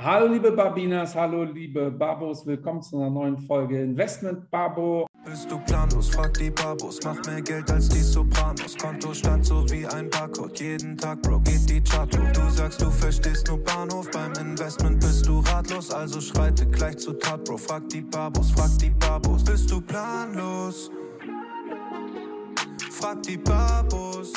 Hallo liebe Babinas, hallo liebe Babos, willkommen zu einer neuen Folge Investment Babo. Bist du planlos, frag die Babos, mach mehr Geld als die Sopranos. Kontostand so wie ein Barcode, jeden Tag, Bro, geht die Chart hoch. Du sagst, du verstehst nur Bahnhof, beim Investment bist du ratlos, also schreite gleich zu Tat, Bro. Frag die Babos, frag die Babos, bist du planlos? Frag die Babos.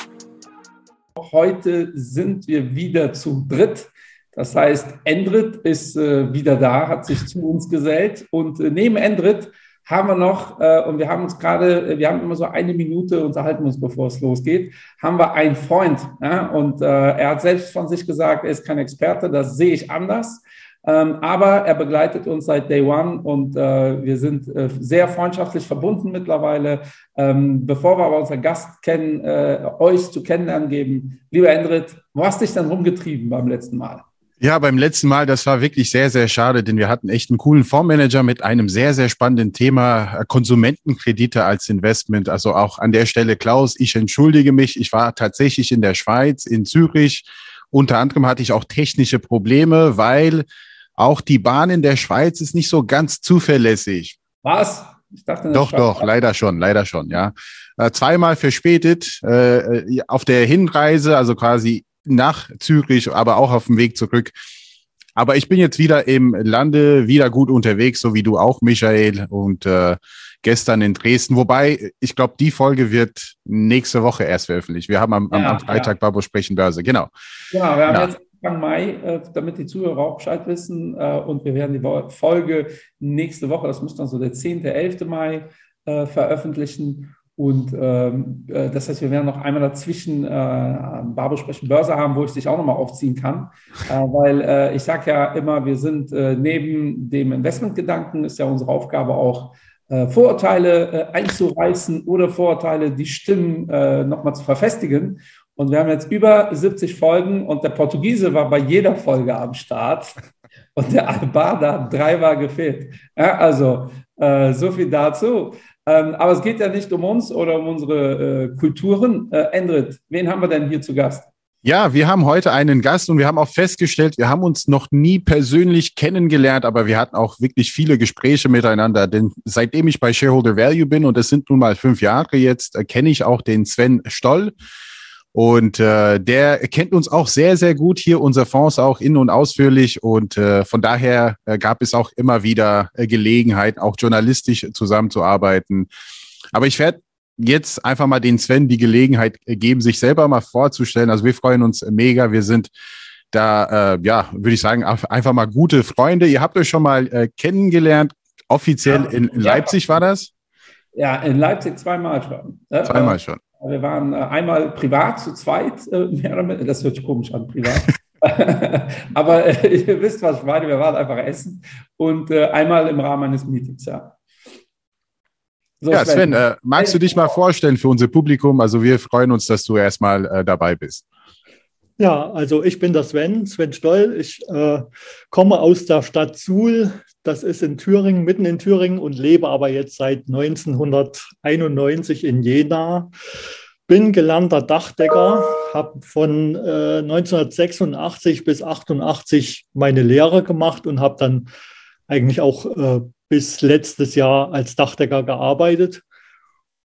Heute sind wir wieder zu dritt. Das heißt, Endrit ist äh, wieder da, hat sich zu uns gesellt. Und äh, neben Endrit haben wir noch, äh, und wir haben uns gerade, äh, wir haben immer so eine Minute, unterhalten uns, bevor es losgeht, haben wir einen Freund. Ja? Und äh, er hat selbst von sich gesagt, er ist kein Experte, das sehe ich anders. Ähm, aber er begleitet uns seit Day One und äh, wir sind äh, sehr freundschaftlich verbunden mittlerweile. Ähm, bevor wir aber unseren Gast kennen, äh, euch zu kennenlernen geben, lieber Endrit, wo hast dich denn rumgetrieben beim letzten Mal? Ja, beim letzten Mal, das war wirklich sehr, sehr schade, denn wir hatten echt einen coolen Fondsmanager mit einem sehr, sehr spannenden Thema äh, Konsumentenkredite als Investment. Also auch an der Stelle, Klaus, ich entschuldige mich. Ich war tatsächlich in der Schweiz, in Zürich. Unter anderem hatte ich auch technische Probleme, weil auch die Bahn in der Schweiz ist nicht so ganz zuverlässig. Was? Ich dachte, doch, doch, leider schon, leider schon, ja. Äh, zweimal verspätet äh auf der Hinreise, also quasi nach Zürich, aber auch auf dem Weg zurück. Aber ich bin jetzt wieder im Lande, wieder gut unterwegs, so wie du auch, Michael, und äh, gestern in Dresden. Wobei, ich glaube, die Folge wird nächste Woche erst veröffentlicht. Wir haben am, ja, am Freitag ja. Babo Sprechen Börse, genau. Genau, wir haben ja. jetzt Anfang Mai, äh, damit die Zuhörer auch Bescheid wissen. Äh, und wir werden die Folge nächste Woche, das muss dann so der 10., 11. Mai äh, veröffentlichen. Und ähm, äh, das heißt, wir werden noch einmal dazwischen äh, Barbo sprechen Börse haben, wo ich dich auch nochmal aufziehen kann. Äh, weil äh, ich sage ja immer, wir sind äh, neben dem Investmentgedanken, ist ja unsere Aufgabe auch, äh, Vorurteile äh, einzureißen oder Vorurteile, die Stimmen äh, nochmal zu verfestigen. Und wir haben jetzt über 70 Folgen und der Portugiese war bei jeder Folge am Start und der Albaner hat dreimal gefehlt. Ja, also äh, so viel dazu. Ähm, aber es geht ja nicht um uns oder um unsere äh, Kulturen. Äh, Endrit, wen haben wir denn hier zu Gast? Ja, wir haben heute einen Gast und wir haben auch festgestellt, wir haben uns noch nie persönlich kennengelernt, aber wir hatten auch wirklich viele Gespräche miteinander. Denn seitdem ich bei Shareholder Value bin, und es sind nun mal fünf Jahre jetzt, äh, kenne ich auch den Sven Stoll. Und äh, der kennt uns auch sehr, sehr gut hier, unser Fonds auch in- und ausführlich. Und äh, von daher äh, gab es auch immer wieder äh, Gelegenheit, auch journalistisch zusammenzuarbeiten. Aber ich werde jetzt einfach mal den Sven die Gelegenheit geben, sich selber mal vorzustellen. Also wir freuen uns mega. Wir sind da, äh, ja, würde ich sagen, einfach mal gute Freunde. Ihr habt euch schon mal äh, kennengelernt. Offiziell ja, in Leipzig war das? Ja, in Leipzig zweimal schon. Zweimal schon. Wir waren äh, einmal privat zu zweit, äh, das hört sich komisch an, privat. Aber äh, ihr wisst, was ich meine, wir waren einfach essen und einmal im Rahmen eines Meetings, ja. So, ja, Sven, äh, magst du dich mal vorstellen für unser Publikum? Also wir freuen uns, dass du erstmal äh, dabei bist. Ja, also ich bin der Sven, Sven Stoll. Ich äh, komme aus der Stadt Suhl, das ist in Thüringen, mitten in Thüringen und lebe aber jetzt seit 1991 in Jena. Bin gelernter Dachdecker, habe von äh, 1986 bis 88 meine Lehre gemacht und habe dann eigentlich auch äh, bis letztes Jahr als Dachdecker gearbeitet.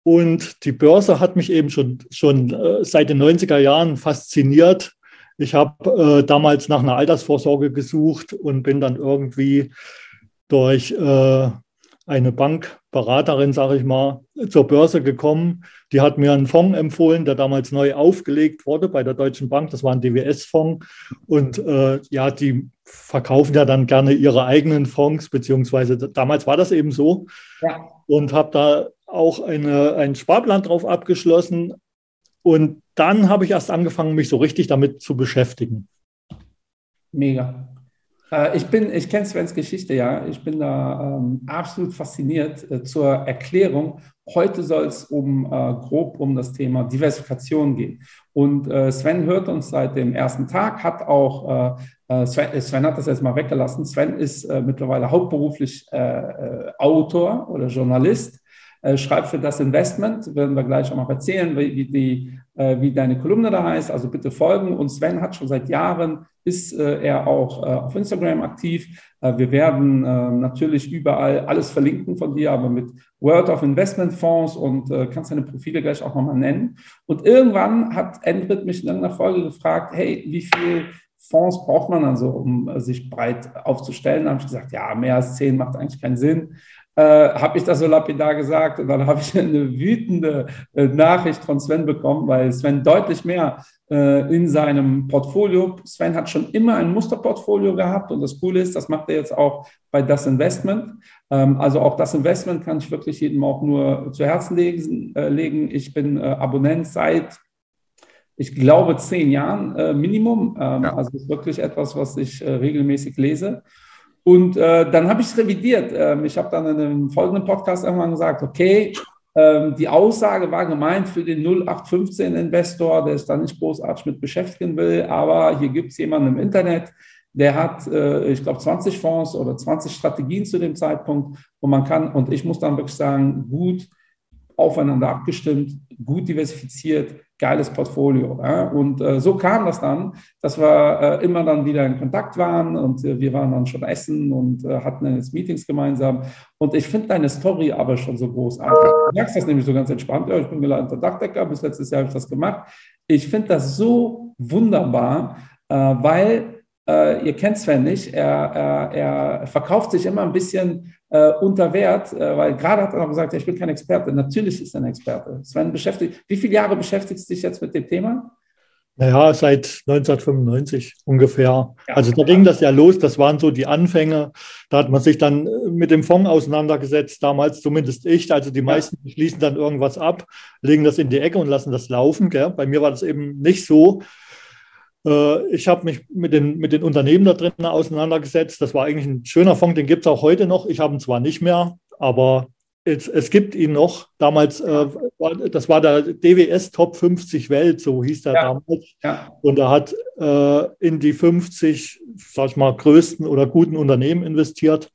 Und die Börse hat mich eben schon, schon äh, seit den 90er Jahren fasziniert. Ich habe äh, damals nach einer Altersvorsorge gesucht und bin dann irgendwie durch äh, eine Bankberaterin, sage ich mal, zur Börse gekommen. Die hat mir einen Fonds empfohlen, der damals neu aufgelegt wurde bei der Deutschen Bank. Das war ein DWS-Fonds. Und äh, ja, die verkaufen ja dann gerne ihre eigenen Fonds, beziehungsweise damals war das eben so. Ja. Und habe da auch eine, einen Sparplan drauf abgeschlossen. Und dann habe ich erst angefangen, mich so richtig damit zu beschäftigen. Mega. Äh, ich bin, ich kenne Svens Geschichte, ja. Ich bin da ähm, absolut fasziniert. Äh, zur Erklärung, heute soll es um äh, grob um das Thema Diversifikation gehen. Und äh, Sven hört uns seit dem ersten Tag, hat auch, äh, äh, Sven, Sven, hat das jetzt mal weggelassen. Sven ist mittlerweile hauptberuflich Autor oder Journalist. schreibt für das Investment, werden wir gleich auch mal erzählen, wie, die, wie deine Kolumne da heißt. Also bitte folgen. Und Sven hat schon seit Jahren ist äh, er auch äh, auf Instagram aktiv. Äh, wir werden äh, natürlich überall alles verlinken von dir, aber mit World of Investment Fonds und äh, kannst deine Profile gleich auch nochmal nennen. Und irgendwann hat Endrit mich in irgendeiner Folge gefragt, hey, wie viel Fonds braucht man also, um äh, sich breit aufzustellen? Da habe ich gesagt, ja, mehr als zehn macht eigentlich keinen Sinn äh, habe ich das so lapidar gesagt und dann habe ich eine wütende äh, Nachricht von Sven bekommen, weil Sven deutlich mehr in seinem Portfolio, Sven hat schon immer ein Musterportfolio gehabt und das Coole ist, das macht er jetzt auch bei Das Investment. Ähm, also auch das Investment kann ich wirklich jedem auch nur zu Herzen legen. Äh, legen. Ich bin äh, Abonnent seit ich glaube, zehn Jahren äh, Minimum. Ähm, ja. Also ist wirklich etwas, was ich äh, regelmäßig lese. Und äh, dann habe ich es revidiert. Ähm, ich habe dann in einem folgenden Podcast irgendwann gesagt, okay, die Aussage war gemeint für den 0815-Investor, der sich da nicht großartig mit beschäftigen will, aber hier gibt es jemanden im Internet, der hat, äh, ich glaube, 20 Fonds oder 20 Strategien zu dem Zeitpunkt. Und man kann, und ich muss dann wirklich sagen, gut aufeinander abgestimmt, gut diversifiziert, geiles Portfolio. Ja? Und äh, so kam das dann, dass wir äh, immer dann wieder in Kontakt waren und äh, wir waren dann schon essen und äh, hatten jetzt Meetings gemeinsam. Und ich finde deine Story aber schon so großartig. Du merkst das nämlich so ganz entspannt. Ja, ich bin geleiteter Dachdecker, bis letztes Jahr habe ich das gemacht. Ich finde das so wunderbar, äh, weil äh, ihr kennt Sven nicht, er, er, er, verkauft sich immer ein bisschen äh, unter Wert, äh, weil gerade hat er noch gesagt, ja, ich bin kein Experte. Natürlich ist er ein Experte. Sven beschäftigt, wie viele Jahre beschäftigst du dich jetzt mit dem Thema? Naja, seit 1995 ungefähr. Ja. Also da ging das ja los, das waren so die Anfänge. Da hat man sich dann äh, mit dem Fonds auseinandergesetzt, damals zumindest ich. Also die meisten ja. schließen dann irgendwas ab, legen das in die Ecke und lassen das laufen. Gell? Bei mir war das eben nicht so. Äh, ich habe mich mit den, mit den Unternehmen da drin auseinandergesetzt. Das war eigentlich ein schöner Fonds, den gibt es auch heute noch. Ich habe ihn zwar nicht mehr, aber es, es gibt ihn noch. Damals, äh, das war der DWS Top 50 Welt, so hieß der ja. damals. Ja. Und er hat äh, in die 50, sag ich mal, größten oder guten Unternehmen investiert.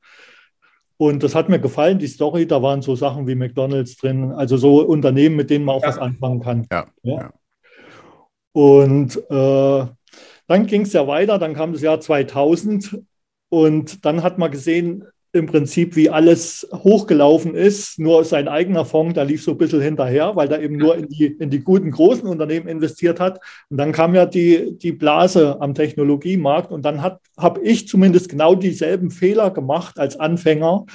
Und das hat mir gefallen, die Story. Da waren so Sachen wie McDonalds drin, also so Unternehmen, mit denen man auch ja. was anfangen kann. Ja. Und äh, dann ging es ja weiter, dann kam das Jahr 2000 und dann hat man gesehen, im Prinzip, wie alles hochgelaufen ist. Nur sein eigener Fonds, da lief so ein bisschen hinterher, weil er eben nur in die, in die guten, großen Unternehmen investiert hat. Und dann kam ja die, die Blase am Technologiemarkt und dann habe ich zumindest genau dieselben Fehler gemacht als Anfänger,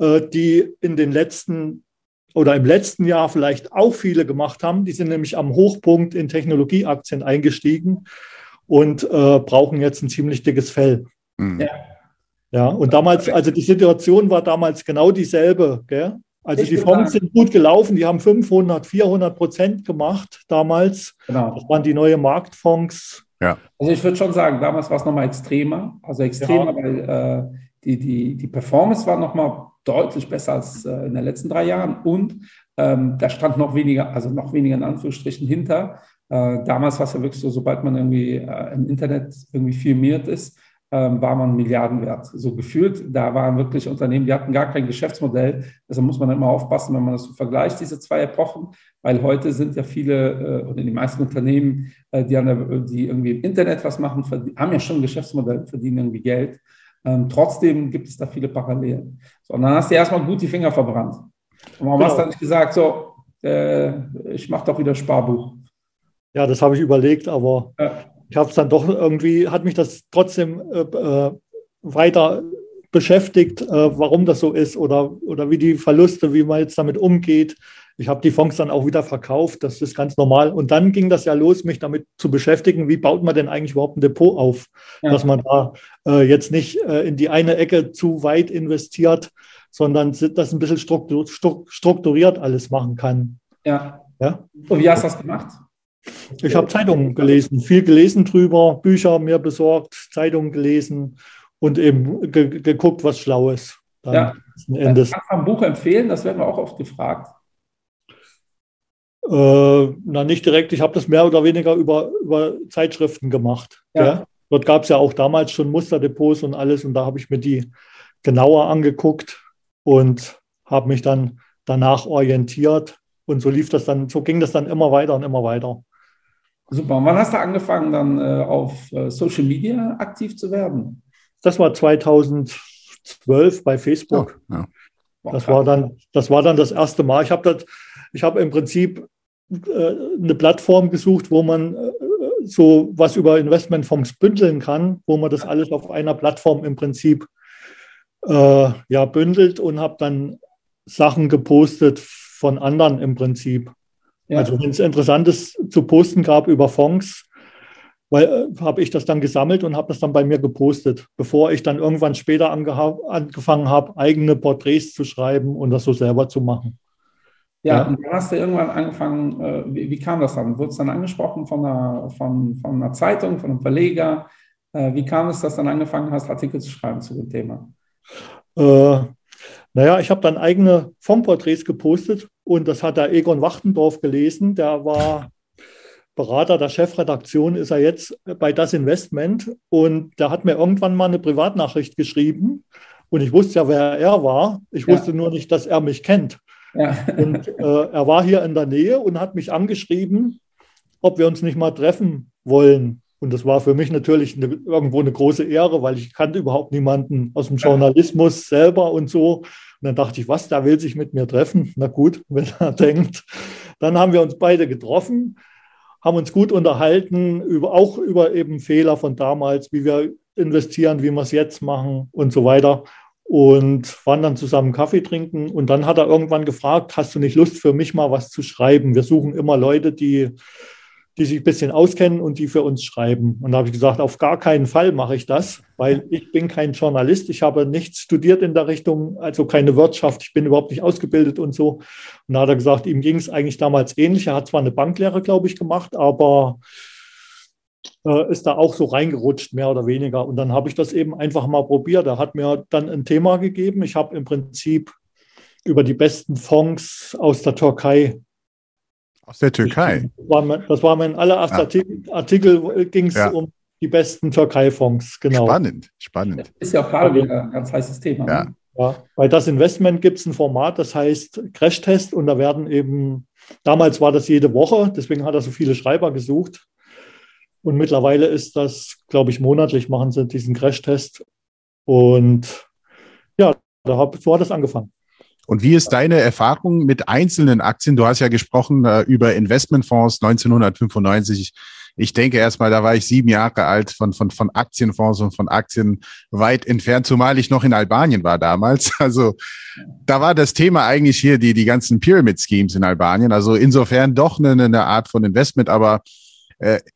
äh, die in den letzten oder im letzten Jahr vielleicht auch viele gemacht haben. Die sind nämlich am Hochpunkt in Technologieaktien eingestiegen und äh, brauchen jetzt ein ziemlich dickes Fell. Mhm. Ja. ja, und damals, also die Situation war damals genau dieselbe. Gell? Also ich die Fonds sind gut gelaufen, die haben 500, 400 Prozent gemacht damals. Genau. Das waren die neuen Marktfonds. Ja. Also ich würde schon sagen, damals war es nochmal extremer. Also extremer, ja. weil äh, die, die, die Performance war nochmal deutlich besser als äh, in den letzten drei Jahren und ähm, da stand noch weniger, also noch weniger in Anführungsstrichen hinter. Äh, damals war es ja wirklich so, sobald man irgendwie äh, im Internet irgendwie firmiert ist, ähm, war man Milliarden wert. So gefühlt, da waren wirklich Unternehmen, die hatten gar kein Geschäftsmodell. Also muss man immer aufpassen, wenn man das so vergleicht, diese zwei Epochen, weil heute sind ja viele äh, oder die meisten Unternehmen, äh, die, der, die irgendwie im Internet was machen, haben ja schon ein Geschäftsmodell, verdienen irgendwie Geld. Ähm, trotzdem gibt es da viele Parallelen. So, und dann hast du erstmal gut die Finger verbrannt. Und warum genau. hast du dann nicht gesagt, so, äh, ich mache doch wieder Sparbuch? Ja, das habe ich überlegt, aber ja. ich habe es dann doch irgendwie, hat mich das trotzdem äh, äh, weiter beschäftigt, äh, warum das so ist oder, oder wie die Verluste, wie man jetzt damit umgeht. Ich habe die Fonds dann auch wieder verkauft, das ist ganz normal. Und dann ging das ja los, mich damit zu beschäftigen, wie baut man denn eigentlich überhaupt ein Depot auf, ja. dass man da äh, jetzt nicht äh, in die eine Ecke zu weit investiert, sondern das ein bisschen strukturiert alles machen kann. Ja. ja? Und wie hast du das gemacht? Ich habe Zeitungen gelesen, viel gelesen drüber, Bücher mir besorgt, Zeitungen gelesen und eben ge geguckt, was schlau ist. Dann ja. Endes. Kannst du ein Buch empfehlen? Das werden wir auch oft gefragt. Äh, na, nicht direkt. Ich habe das mehr oder weniger über, über Zeitschriften gemacht. Ja. Ja? Dort gab es ja auch damals schon Musterdepots und alles und da habe ich mir die genauer angeguckt und habe mich dann danach orientiert und so lief das dann, so ging das dann immer weiter und immer weiter. Super. Und wann hast du angefangen, dann äh, auf äh, Social Media aktiv zu werden? Das war 2012 bei Facebook. Oh, ja. Das war dann, das war dann das erste Mal. Ich habe das, ich habe im Prinzip eine Plattform gesucht, wo man äh, so was über Investmentfonds bündeln kann, wo man das alles auf einer Plattform im Prinzip äh, ja bündelt und habe dann Sachen gepostet von anderen im Prinzip. Ja. Also wenn es Interessantes zu posten gab über Fonds, weil äh, habe ich das dann gesammelt und habe das dann bei mir gepostet, bevor ich dann irgendwann später angefangen habe, eigene Porträts zu schreiben und das so selber zu machen. Ja, ja. und dann hast du irgendwann angefangen, äh, wie, wie, kam das dann? Wurde es dann angesprochen von einer, von, von einer Zeitung, von einem Verleger? Äh, wie kam es, dass du dann angefangen hast, Artikel zu schreiben zu dem Thema? Äh, naja, ich habe dann eigene Fondporträts gepostet und das hat der Egon Wachtendorf gelesen. Der war Berater der Chefredaktion, ist er jetzt bei Das Investment und der hat mir irgendwann mal eine Privatnachricht geschrieben und ich wusste ja, wer er war. Ich ja. wusste nur nicht, dass er mich kennt. Ja. Und äh, er war hier in der Nähe und hat mich angeschrieben, ob wir uns nicht mal treffen wollen. Und das war für mich natürlich eine, irgendwo eine große Ehre, weil ich kannte überhaupt niemanden aus dem Journalismus selber und so. Und dann dachte ich, was, der will sich mit mir treffen? Na gut, wenn er denkt. Dann haben wir uns beide getroffen, haben uns gut unterhalten, über, auch über eben Fehler von damals, wie wir investieren, wie wir es jetzt machen und so weiter und waren dann zusammen Kaffee trinken. Und dann hat er irgendwann gefragt, hast du nicht Lust für mich mal was zu schreiben? Wir suchen immer Leute, die, die sich ein bisschen auskennen und die für uns schreiben. Und da habe ich gesagt, auf gar keinen Fall mache ich das, weil ich bin kein Journalist. Ich habe nichts studiert in der Richtung, also keine Wirtschaft. Ich bin überhaupt nicht ausgebildet und so. Und da hat er gesagt, ihm ging es eigentlich damals ähnlich. Er hat zwar eine Banklehre, glaube ich, gemacht, aber äh, ist da auch so reingerutscht, mehr oder weniger. Und dann habe ich das eben einfach mal probiert. Er hat mir dann ein Thema gegeben. Ich habe im Prinzip über die besten Fonds aus der Türkei. Aus der Türkei? Das war mein, das war mein allererster ja. Artikel, Artikel ging es ja. um die besten Türkei-Fonds, genau. Spannend, spannend. Ist ja auch gerade wieder ein ganz heißes Thema. Ja. Ne? Ja, bei das Investment gibt es ein Format, das heißt Crashtest und da werden eben, damals war das jede Woche, deswegen hat er so viele Schreiber gesucht. Und mittlerweile ist das, glaube ich, monatlich machen sie diesen Crashtest. Und ja, da hab, so hat es angefangen. Und wie ist deine Erfahrung mit einzelnen Aktien? Du hast ja gesprochen äh, über Investmentfonds 1995. Ich denke erstmal, da war ich sieben Jahre alt von, von, von Aktienfonds und von Aktien weit entfernt, zumal ich noch in Albanien war damals. Also da war das Thema eigentlich hier die, die ganzen Pyramid Schemes in Albanien. Also insofern doch eine, eine Art von Investment, aber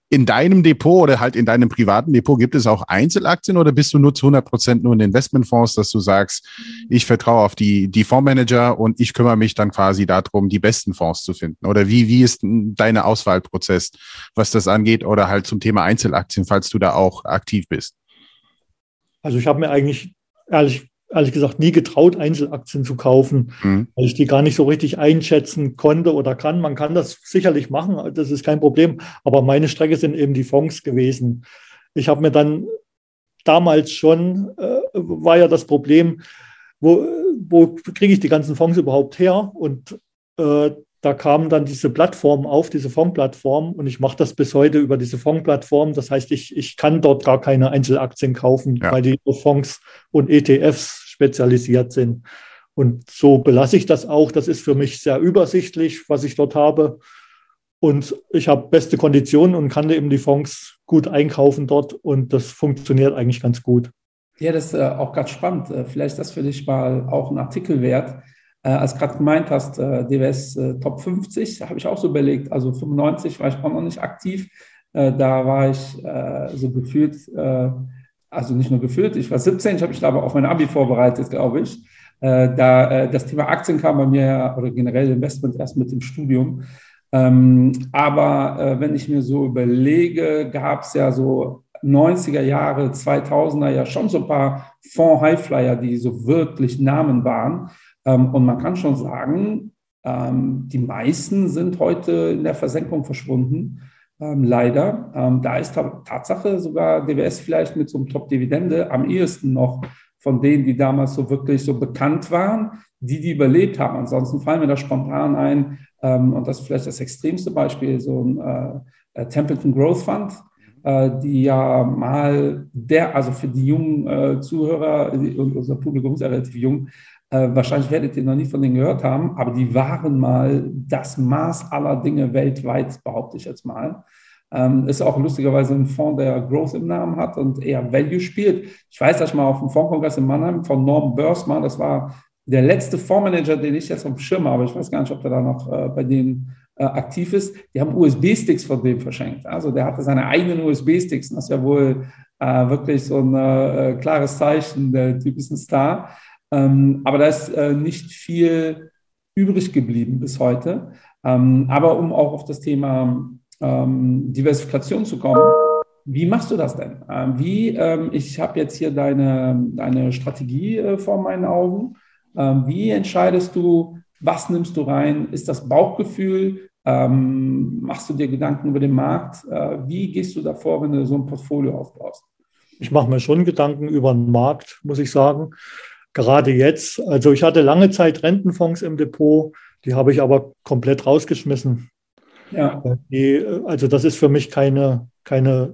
in deinem Depot oder halt in deinem privaten Depot gibt es auch Einzelaktien oder bist du nur zu 100 Prozent nur in Investmentfonds, dass du sagst, ich vertraue auf die, die Fondsmanager und ich kümmere mich dann quasi darum, die besten Fonds zu finden? Oder wie, wie ist dein Auswahlprozess, was das angeht oder halt zum Thema Einzelaktien, falls du da auch aktiv bist? Also ich habe mir eigentlich ehrlich ehrlich gesagt nie getraut, Einzelaktien zu kaufen, mhm. weil ich die gar nicht so richtig einschätzen konnte oder kann. Man kann das sicherlich machen, das ist kein Problem. Aber meine Strecke sind eben die Fonds gewesen. Ich habe mir dann damals schon, äh, war ja das Problem, wo, wo kriege ich die ganzen Fonds überhaupt her? Und äh, da kamen dann diese Plattformen auf, diese Fondsplattform, und ich mache das bis heute über diese Fondsplattform. Das heißt, ich, ich kann dort gar keine Einzelaktien kaufen, ja. weil die Fonds und ETFs spezialisiert sind. Und so belasse ich das auch. Das ist für mich sehr übersichtlich, was ich dort habe. Und ich habe beste Konditionen und kann eben die Fonds gut einkaufen dort. Und das funktioniert eigentlich ganz gut. Ja, das ist äh, auch ganz spannend. Äh, vielleicht ist das für dich mal auch ein Artikel wert als du gerade gemeint hast, äh, DWS äh, Top 50, habe ich auch so überlegt. Also 95 war ich auch noch nicht aktiv. Äh, da war ich äh, so gefühlt, äh, also nicht nur gefühlt, ich war 17, ich habe mich aber auf mein Abi vorbereitet, glaube ich. da das Thema Aktien kam bei mir oder generell Investment erst mit dem Studium. Ähm, aber wenn ich mir so überlege, gab es ja so 90er Jahre, 2000er ja schon so ein paar Fonds-Highflyer, die so wirklich Namen waren. Ähm, und man kann schon sagen, ähm, die meisten sind heute in der Versenkung verschwunden. Ähm, leider. da ist Tatsache sogar DWS vielleicht mit so einem Top-Dividende am ehesten noch von denen, die damals so wirklich so bekannt waren, die die überlebt haben. Ansonsten fallen mir da spontan ein, und das ist vielleicht das extremste Beispiel, so ein äh, Templeton Growth Fund, äh, die ja mal der, also für die jungen äh, Zuhörer unser Publikum ist ja relativ jung, äh, wahrscheinlich werdet ihr noch nie von denen gehört haben, aber die waren mal das Maß aller Dinge weltweit, behaupte ich jetzt mal. Ähm, ist auch lustigerweise ein Fonds, der Growth im Namen hat und eher Value spielt. Ich weiß, dass ich mal auf dem Fondskongress in Mannheim von Norm Börsmann, das war der letzte Fondsmanager, den ich jetzt auf dem Schirm habe, ich weiß gar nicht, ob der da noch äh, bei denen äh, aktiv ist, die haben USB-Sticks von dem verschenkt. Also der hatte seine eigenen USB-Sticks und das ist ja wohl äh, wirklich so ein äh, klares Zeichen, der Typ ist ein Star. Ähm, aber da ist äh, nicht viel übrig geblieben bis heute. Ähm, aber um auch auf das Thema ähm, Diversifikation zu kommen, wie machst du das denn? Ähm, wie, ähm, ich habe jetzt hier deine, deine Strategie äh, vor meinen Augen. Ähm, wie entscheidest du, was nimmst du rein? Ist das Bauchgefühl? machst du dir Gedanken über den Markt? Äh, wie gehst du davor, wenn du so ein Portfolio aufbaust? Ich mache mir schon Gedanken über den Markt, muss ich sagen gerade jetzt. Also ich hatte lange Zeit Rentenfonds im Depot, die habe ich aber komplett rausgeschmissen. Ja. Die, also das ist für mich keine, keine,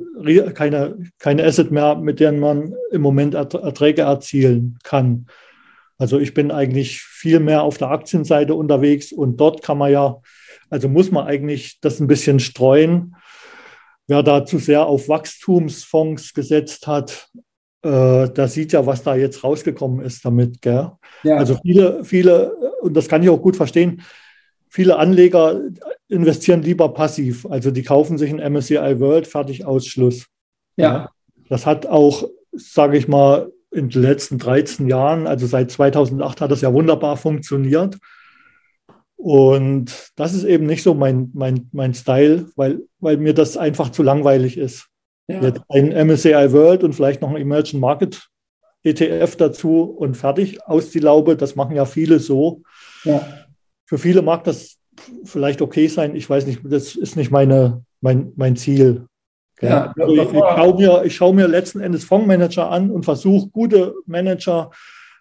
keine, keine Asset mehr, mit denen man im Moment Erträge erzielen kann. Also ich bin eigentlich viel mehr auf der Aktienseite unterwegs und dort kann man ja, also muss man eigentlich das ein bisschen streuen. Wer da zu sehr auf Wachstumsfonds gesetzt hat, äh, da sieht ja, was da jetzt rausgekommen ist damit. Gell? Ja. Also viele, viele, und das kann ich auch gut verstehen, viele Anleger investieren lieber passiv. Also die kaufen sich ein MSCI World, fertig Ausschluss. Ja. ja. Das hat auch, sage ich mal, in den letzten 13 Jahren, also seit 2008 hat das ja wunderbar funktioniert. Und das ist eben nicht so mein, mein, mein Style, weil, weil mir das einfach zu langweilig ist. Ja. Jetzt ein MSCI World und vielleicht noch ein Emerging Market ETF dazu und fertig aus die Laube. Das machen ja viele so. Ja. Für viele mag das vielleicht okay sein. Ich weiß nicht, das ist nicht meine, mein, mein Ziel. Ja, also ich, ich schaue mir, schau mir letzten Endes Fondsmanager an und versuche, gute Manager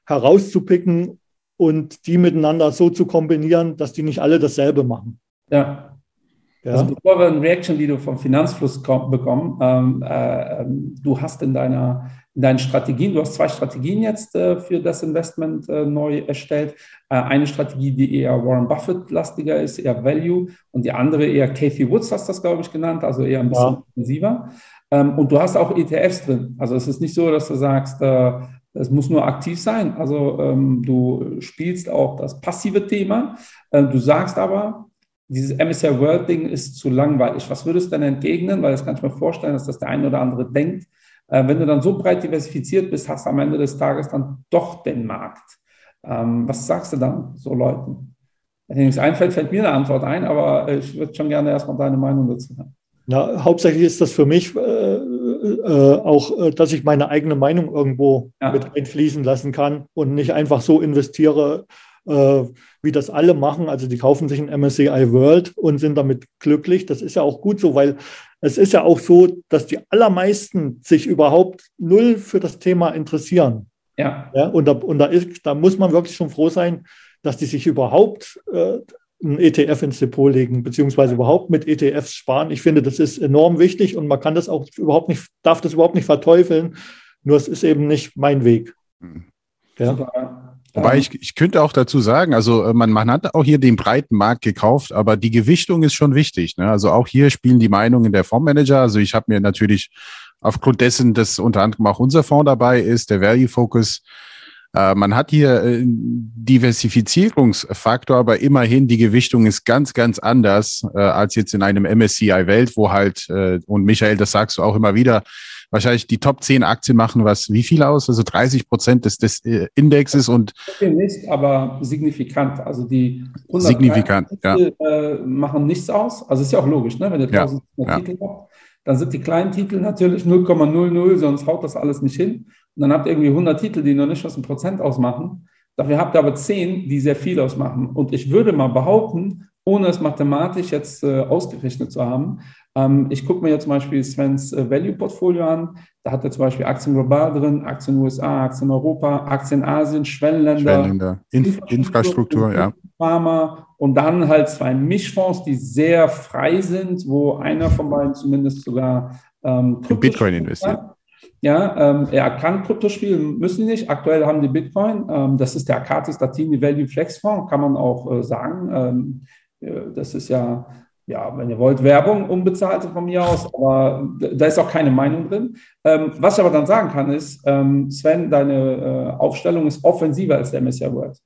herauszupicken und die miteinander so zu kombinieren, dass die nicht alle dasselbe machen. Ja, ja. Also bevor wir ein Reaction-Video vom Finanzfluss bekommen, ähm, äh, ähm, du hast in, deiner, in deinen Strategien, du hast zwei Strategien jetzt äh, für das Investment äh, neu erstellt. Äh, eine Strategie, die eher Warren Buffett-lastiger ist, eher Value, und die andere eher Kathy Woods, hast du das, glaube ich, genannt, also eher ein bisschen ja. intensiver. Ähm, und du hast auch ETFs drin. Also es ist nicht so, dass du sagst, äh, es muss nur aktiv sein. Also ähm, du spielst auch das passive Thema. Äh, du sagst aber, dieses MSR World Ding ist zu langweilig. Was würdest du denn entgegnen? Weil das kann ich mir vorstellen, dass das der eine oder andere denkt. Äh, wenn du dann so breit diversifiziert bist, hast du am Ende des Tages dann doch den Markt. Ähm, was sagst du dann so Leuten? Wenn dir nichts einfällt, fällt mir eine Antwort ein, aber ich würde schon gerne erstmal deine Meinung dazu haben. Ja, hauptsächlich ist das für mich äh, äh, auch, äh, dass ich meine eigene Meinung irgendwo ja. mit einfließen lassen kann und nicht einfach so investiere, äh, wie das alle machen. Also die kaufen sich ein MSCI World und sind damit glücklich. Das ist ja auch gut so, weil es ist ja auch so, dass die allermeisten sich überhaupt null für das Thema interessieren. Ja. ja und da, und da, ist, da muss man wirklich schon froh sein, dass die sich überhaupt äh, ein ETF ins Depot legen, beziehungsweise überhaupt mit ETFs sparen. Ich finde, das ist enorm wichtig und man kann das auch überhaupt nicht, darf das überhaupt nicht verteufeln. Nur es ist eben nicht mein Weg. Mhm. Ja. Wobei ich, ich könnte auch dazu sagen, also äh, man, man hat auch hier den breiten Markt gekauft, aber die Gewichtung ist schon wichtig. Ne? Also auch hier spielen die Meinungen der Fondsmanager. Also ich habe mir natürlich aufgrund dessen, dass unter anderem auch unser Fonds dabei ist, der Value Focus, äh, man hat hier äh, Diversifizierungsfaktor, aber immerhin die Gewichtung ist ganz, ganz anders äh, als jetzt in einem MSCI Welt, wo halt, äh, und Michael, das sagst du auch immer wieder, wahrscheinlich die Top 10 Aktien machen was, wie viel aus? Also 30 Prozent des, des äh, Indexes und. Nicht, aber signifikant. Also die signifikant, ja. Äh, machen nichts aus. Also ist ja auch logisch, ne? wenn ihr 1000 ja, Titel ja. habt, dann sind die kleinen Titel natürlich 0,00, sonst haut das alles nicht hin. Und dann habt ihr irgendwie 100 Titel, die noch nicht was ein Prozent ausmachen. Dafür habt ihr aber 10, die sehr viel ausmachen. Und ich würde mal behaupten, ohne es mathematisch jetzt äh, ausgerechnet zu haben, ähm, ich gucke mir jetzt zum Beispiel Svens äh, Value-Portfolio an. Da hat er zum Beispiel Aktien global drin, Aktien USA, Aktien Europa, Aktien Asien, Schwellenländer. Schwellenländer, Inf Infrastruktur, ja. Pharma und dann halt zwei Mischfonds, die sehr frei sind, wo einer von beiden zumindest sogar ähm, Bitcoin investiert. Ja, ähm, er kann Krypto spielen, müssen nicht. Aktuell haben die Bitcoin. Ähm, das ist der Akatis Latini Value Flex Fonds, kann man auch äh, sagen. Ähm, äh, das ist ja, ja, wenn ihr wollt, Werbung unbezahlte von mir aus, aber da ist auch keine Meinung drin. Ähm, was ich aber dann sagen kann, ist, ähm, Sven, deine äh, Aufstellung ist offensiver als der MSCI World.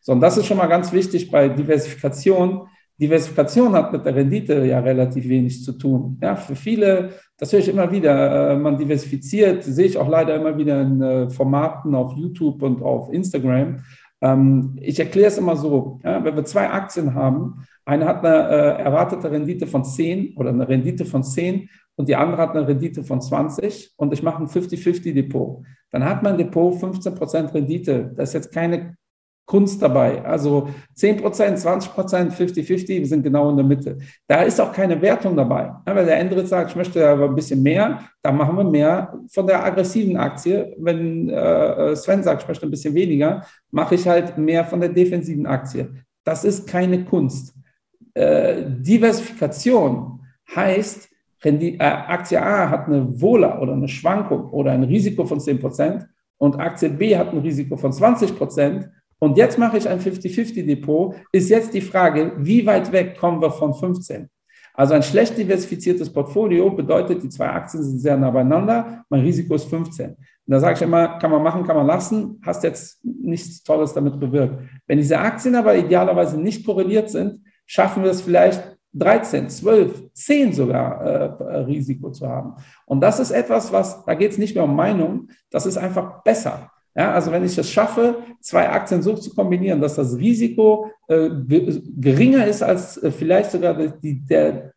So, und das ist schon mal ganz wichtig bei Diversifikation. Diversifikation hat mit der Rendite ja relativ wenig zu tun. Ja, für viele, das höre ich immer wieder, äh, man diversifiziert, sehe ich auch leider immer wieder in äh, Formaten auf YouTube und auf Instagram. Ähm, ich erkläre es immer so, ja, wenn wir zwei Aktien haben, eine hat eine äh, erwartete Rendite von 10 oder eine Rendite von 10 und die andere hat eine Rendite von 20 und ich mache ein 50-50 Depot. Dann hat mein Depot 15% Rendite. Das ist jetzt keine Kunst dabei. Also 10 Prozent, 20 Prozent, 50-50, wir sind genau in der Mitte. Da ist auch keine Wertung dabei. Weil der Endrit sagt, ich möchte aber ein bisschen mehr, dann machen wir mehr von der aggressiven Aktie. Wenn äh, Sven sagt, ich möchte ein bisschen weniger, mache ich halt mehr von der defensiven Aktie. Das ist keine Kunst. Äh, Diversifikation heißt, wenn die äh, Aktie A hat eine Wohler oder eine Schwankung oder ein Risiko von 10 Prozent und Aktie B hat ein Risiko von 20 Prozent, und jetzt mache ich ein 50-50-Depot, ist jetzt die Frage, wie weit weg kommen wir von 15? Also ein schlecht diversifiziertes Portfolio bedeutet, die zwei Aktien sind sehr nah beieinander, mein Risiko ist 15. Und da sage ich immer, kann man machen, kann man lassen, hast jetzt nichts Tolles damit bewirkt. Wenn diese Aktien aber idealerweise nicht korreliert sind, schaffen wir es vielleicht 13, 12, 10 sogar äh, Risiko zu haben. Und das ist etwas, was, da geht es nicht mehr um Meinung, das ist einfach besser. Ja, also wenn ich es schaffe, zwei Aktien so zu kombinieren, dass das Risiko äh, geringer ist als äh, vielleicht sogar die, der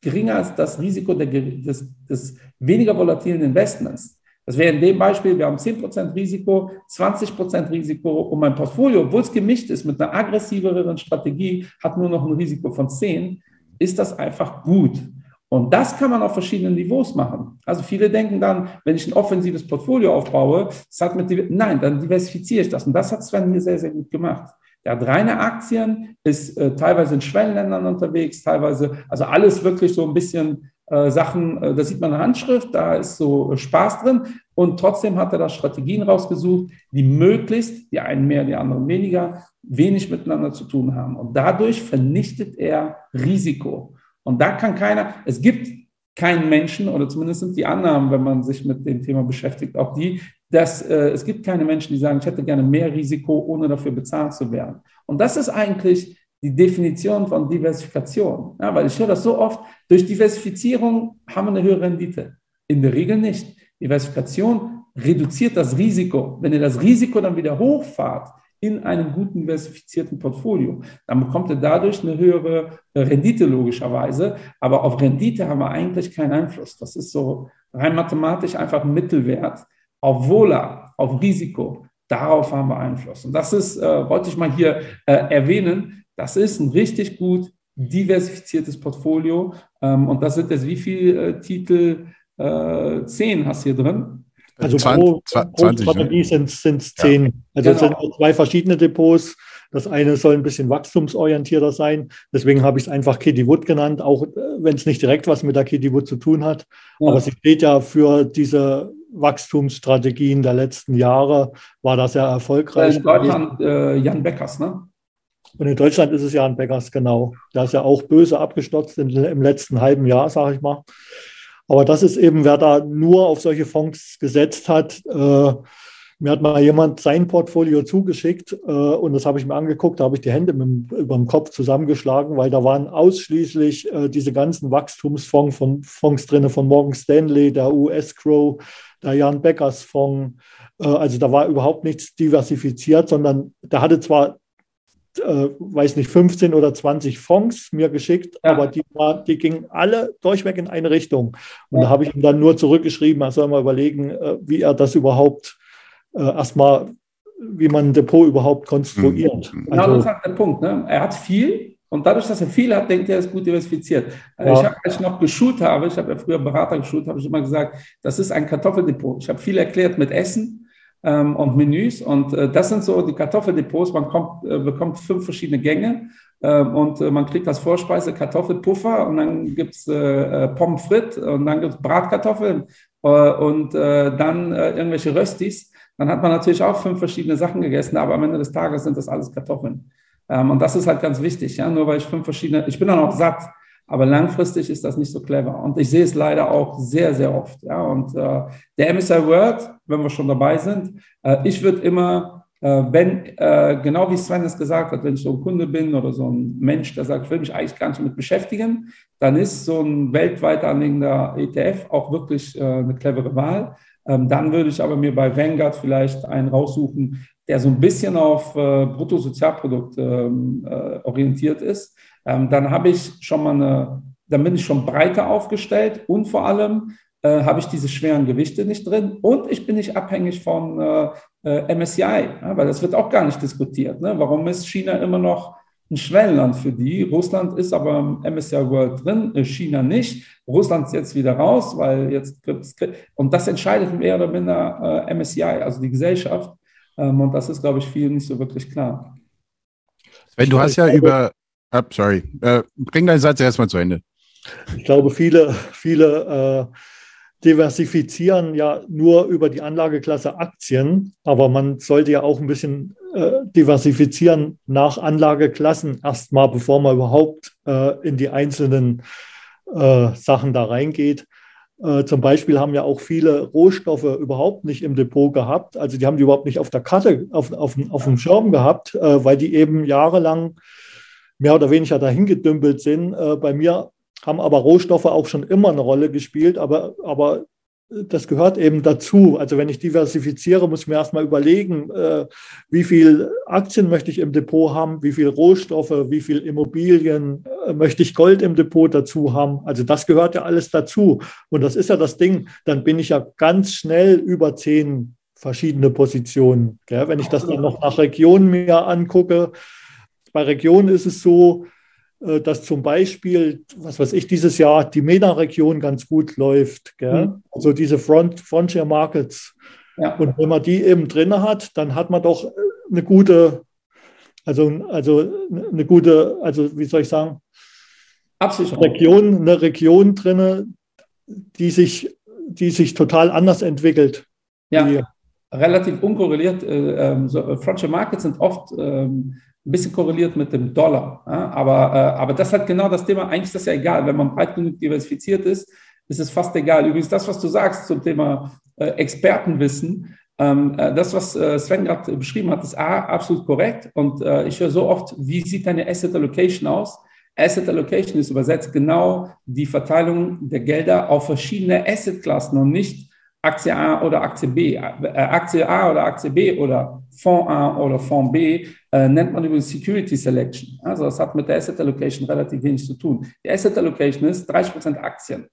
geringer als das Risiko der, des, des weniger volatilen Investments. Das wäre in dem Beispiel, wir haben 10% Risiko, 20% Risiko und mein Portfolio, obwohl es gemischt ist mit einer aggressiveren Strategie, hat nur noch ein Risiko von 10, ist das einfach gut. Und das kann man auf verschiedenen Niveaus machen. Also viele denken dann, wenn ich ein offensives Portfolio aufbaue, das hat mit, nein, dann diversifiziere ich das. Und das hat Sven mir sehr, sehr gut gemacht. Der hat reine Aktien, ist äh, teilweise in Schwellenländern unterwegs, teilweise, also alles wirklich so ein bisschen Sachen, äh, da sieht man eine Handschrift, da ist so Spaß drin. Und trotzdem hat er da Strategien rausgesucht, die möglichst, die einen mehr, die anderen weniger, wenig miteinander zu tun haben. Und dadurch vernichtet er Risiko. Und da kann keiner, es gibt keinen Menschen, oder zumindest sind die Annahmen, wenn man sich mit dem Thema beschäftigt, auch die, dass äh, es gibt keine Menschen, die sagen, ich hätte gerne mehr Risiko, ohne dafür bezahlt zu werden. Und das ist eigentlich die Definition von Diversifikation. Ja, weil ich höre das so oft, durch Diversifizierung haben wir eine höhere Rendite. In der Regel nicht. Diversifikation reduziert das Risiko. Wenn ihr das Risiko dann wieder hochfahrt, in einem guten diversifizierten Portfolio. Dann bekommt ihr dadurch eine höhere Rendite logischerweise, aber auf Rendite haben wir eigentlich keinen Einfluss. Das ist so rein mathematisch einfach ein Mittelwert. Auf Wohler, auf Risiko, darauf haben wir Einfluss. Und das ist, äh, wollte ich mal hier äh, erwähnen, das ist ein richtig gut diversifiziertes Portfolio. Ähm, und das sind jetzt wie viele äh, Titel? Äh, zehn hast du hier drin. Also 20, pro, 20, pro Strategie sind es zehn. Ja. Also genau. es sind zwei verschiedene Depots. Das eine soll ein bisschen wachstumsorientierter sein. Deswegen habe ich es einfach Kitty Wood genannt, auch äh, wenn es nicht direkt was mit der Kitty Wood zu tun hat. Ja. Aber sie steht ja für diese Wachstumsstrategien der letzten Jahre, war das ja erfolgreich. In Deutschland äh, Jan Beckers, ne? Und in Deutschland ist es Jan Beckers, genau. Der ist ja auch böse abgestotzt in, im letzten halben Jahr, sage ich mal. Aber das ist eben, wer da nur auf solche Fonds gesetzt hat. Äh, mir hat mal jemand sein Portfolio zugeschickt äh, und das habe ich mir angeguckt. Da habe ich die Hände mit, über dem Kopf zusammengeschlagen, weil da waren ausschließlich äh, diese ganzen Wachstumsfonds von Fonds drin, von Morgan Stanley, der US Crow, der Jan Beckers Fonds. Äh, also da war überhaupt nichts diversifiziert, sondern der hatte zwar äh, weiß nicht, 15 oder 20 Fonds mir geschickt, ja. aber die, war, die gingen alle durchweg in eine Richtung. Und ja. da habe ich ihm dann nur zurückgeschrieben, er soll mal überlegen, äh, wie er das überhaupt äh, erstmal, wie man ein Depot überhaupt konstruiert. Mhm. Genau, also, das ist der Punkt. Ne? Er hat viel und dadurch, dass er viel hat, denkt er, er ist gut diversifiziert. Äh, ja. Ich habe, als ich noch geschult habe, ich habe ja früher Berater geschult, habe ich immer gesagt, das ist ein Kartoffeldepot. Ich habe viel erklärt mit Essen ähm, und Menüs. Und äh, das sind so die Kartoffeldepots. Man kommt, äh, bekommt fünf verschiedene Gänge ähm, und äh, man kriegt als Vorspeise Kartoffelpuffer und dann gibt es äh, Pommes frites und dann gibt es Bratkartoffeln und dann irgendwelche Röstis. Dann hat man natürlich auch fünf verschiedene Sachen gegessen, aber am Ende des Tages sind das alles Kartoffeln. Ähm, und das ist halt ganz wichtig, ja, nur weil ich fünf verschiedene, ich bin dann auch satt, aber langfristig ist das nicht so clever. Und ich sehe es leider auch sehr, sehr oft. Ja. Und äh, der MSI Word, wenn wir schon dabei sind, äh, ich würde immer, äh, wenn, äh, genau wie Sven es gesagt hat, wenn ich so ein Kunde bin oder so ein Mensch, der sagt, ich will mich eigentlich gar nicht damit beschäftigen, dann ist so ein weltweit anliegender ETF auch wirklich äh, eine clevere Wahl. Ähm, dann würde ich aber mir bei Vanguard vielleicht einen raussuchen, der so ein bisschen auf äh, Bruttosozialprodukt ähm, äh, orientiert ist, ähm, dann habe ich schon mal eine, dann bin ich schon breiter aufgestellt und vor allem äh, habe ich diese schweren Gewichte nicht drin und ich bin nicht abhängig von äh, äh MSCI, ja, weil das wird auch gar nicht diskutiert. Ne? Warum ist China immer noch ein Schwellenland für die? Russland ist aber im MSCI World drin, äh, China nicht. Russland ist jetzt wieder raus, weil jetzt gibt es, und das entscheidet mehr oder minder äh, MSCI, also die Gesellschaft. Ähm, und das ist, glaube ich, vielen nicht so wirklich klar. Wenn du hast ja über, oh, sorry, äh, bring deinen Satz erstmal zu Ende. Ich glaube, viele, viele äh, diversifizieren ja nur über die Anlageklasse Aktien, aber man sollte ja auch ein bisschen äh, diversifizieren nach Anlageklassen erstmal, bevor man überhaupt äh, in die einzelnen äh, Sachen da reingeht. Äh, zum Beispiel haben ja auch viele Rohstoffe überhaupt nicht im Depot gehabt. Also die haben die überhaupt nicht auf der Karte, auf, auf, auf dem Schirm gehabt, äh, weil die eben jahrelang mehr oder weniger dahin gedümpelt sind. Äh, bei mir haben aber Rohstoffe auch schon immer eine Rolle gespielt, aber, aber das gehört eben dazu. Also wenn ich diversifiziere, muss ich mir erstmal überlegen, äh, wie viel Aktien möchte ich im Depot haben, wie viel Rohstoffe, wie viel Immobilien, äh, möchte ich Gold im Depot dazu haben. Also das gehört ja alles dazu. Und das ist ja das Ding, dann bin ich ja ganz schnell über zehn verschiedene Positionen. Wenn ich das dann noch nach Regionen mir angucke, bei Regionen ist es so, äh, dass zum Beispiel, was weiß ich, dieses Jahr die MENA-Region ganz gut läuft. Mhm. Also diese Front, Frontier Markets. Ja. Und wenn man die eben drin hat, dann hat man doch eine gute, also, also eine gute, also wie soll ich sagen, Absicherung. Region, eine Region drin, die sich, die sich total anders entwickelt. Ja, relativ unkorreliert. Äh, ähm, Frontier Markets sind oft ähm, ein bisschen korreliert mit dem Dollar. Ja? Aber, äh, aber das hat genau das Thema. Eigentlich ist das ja egal. Wenn man breit genug diversifiziert ist, ist es fast egal. Übrigens, das, was du sagst zum Thema äh, Expertenwissen, ähm, äh, das, was äh, Sven gerade beschrieben hat, ist A, absolut korrekt. Und äh, ich höre so oft, wie sieht deine Asset Allocation aus? Asset Allocation ist übersetzt genau die Verteilung der Gelder auf verschiedene Assetklassen und nicht Aktie A oder Aktie B. Äh, Aktie A oder Aktie B oder Fonds A oder Fonds B äh, nennt man übrigens Security Selection. Also das hat mit der Asset Allocation relativ wenig zu tun. Die Asset Allocation ist 30% Aktien.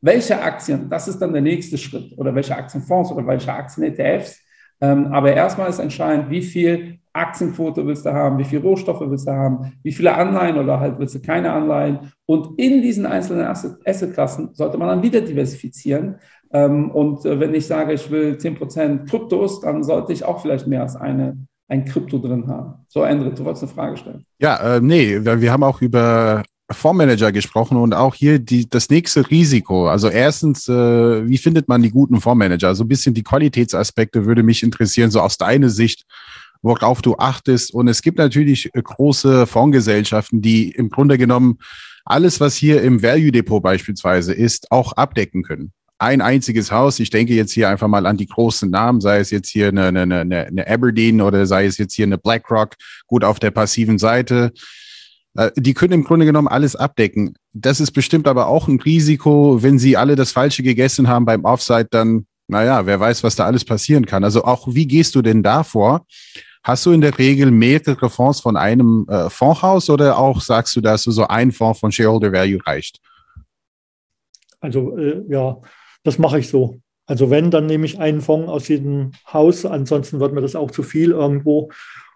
Welche Aktien? Das ist dann der nächste Schritt. Oder welche Aktienfonds oder welche Aktien-ETFs. Ähm, aber erstmal ist entscheidend, wie viel Aktienquote willst du haben, wie viel Rohstoffe willst du haben, wie viele Anleihen oder halt willst du keine Anleihen. Und in diesen einzelnen Assetklassen sollte man dann wieder diversifizieren. Ähm, und äh, wenn ich sage, ich will 10% Kryptos, dann sollte ich auch vielleicht mehr als eine, ein Krypto drin haben. So, André, du wolltest eine Frage stellen. Ja, äh, nee, wir haben auch über Fondsmanager gesprochen und auch hier die, das nächste Risiko. Also erstens, äh, wie findet man die guten Fondsmanager? Also ein bisschen die Qualitätsaspekte würde mich interessieren, so aus deiner Sicht, worauf du achtest. Und es gibt natürlich äh, große Fondsgesellschaften, die im Grunde genommen alles, was hier im Value Depot beispielsweise ist, auch abdecken können ein einziges Haus. Ich denke jetzt hier einfach mal an die großen Namen, sei es jetzt hier eine, eine, eine, eine Aberdeen oder sei es jetzt hier eine BlackRock, gut auf der passiven Seite. Äh, die können im Grunde genommen alles abdecken. Das ist bestimmt aber auch ein Risiko, wenn sie alle das Falsche gegessen haben beim Offside, dann, naja, wer weiß, was da alles passieren kann. Also auch, wie gehst du denn da vor? Hast du in der Regel mehrere Fonds von einem äh, Fondshaus oder auch sagst du, dass du so ein Fonds von Shareholder Value reicht? Also äh, ja, das mache ich so. Also wenn, dann nehme ich einen Fonds aus jedem Haus, ansonsten wird mir das auch zu viel irgendwo.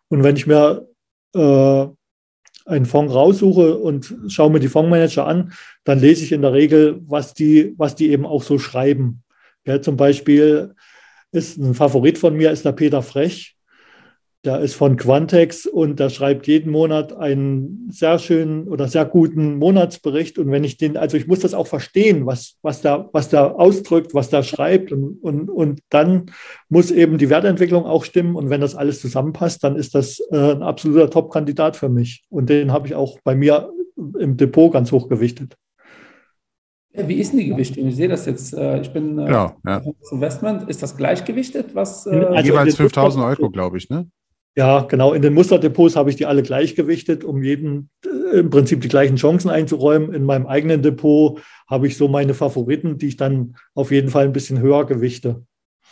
Und wenn ich mir äh, einen Fonds raussuche und schaue mir die Fondsmanager an, dann lese ich in der Regel, was die, was die eben auch so schreiben. Ja, zum Beispiel ist ein Favorit von mir, ist der Peter Frech. Der ist von Quantex und der schreibt jeden Monat einen sehr schönen oder sehr guten Monatsbericht. Und wenn ich den, also ich muss das auch verstehen, was, was, da, was da ausdrückt, was da schreibt. Und, und, und dann muss eben die Wertentwicklung auch stimmen. Und wenn das alles zusammenpasst, dann ist das äh, ein absoluter Top-Kandidat für mich. Und den habe ich auch bei mir im Depot ganz hoch gewichtet. Wie ist denn die Gewichtung? Ich sehe das jetzt. Äh, ich bin äh, genau, ja. Investment. Ist das gleichgewichtet? Was, also Jeweils 5000 Euro, glaube ich, ne? Ja, genau. In den Musterdepots habe ich die alle gleichgewichtet, um jedem äh, im Prinzip die gleichen Chancen einzuräumen. In meinem eigenen Depot habe ich so meine Favoriten, die ich dann auf jeden Fall ein bisschen höher gewichte.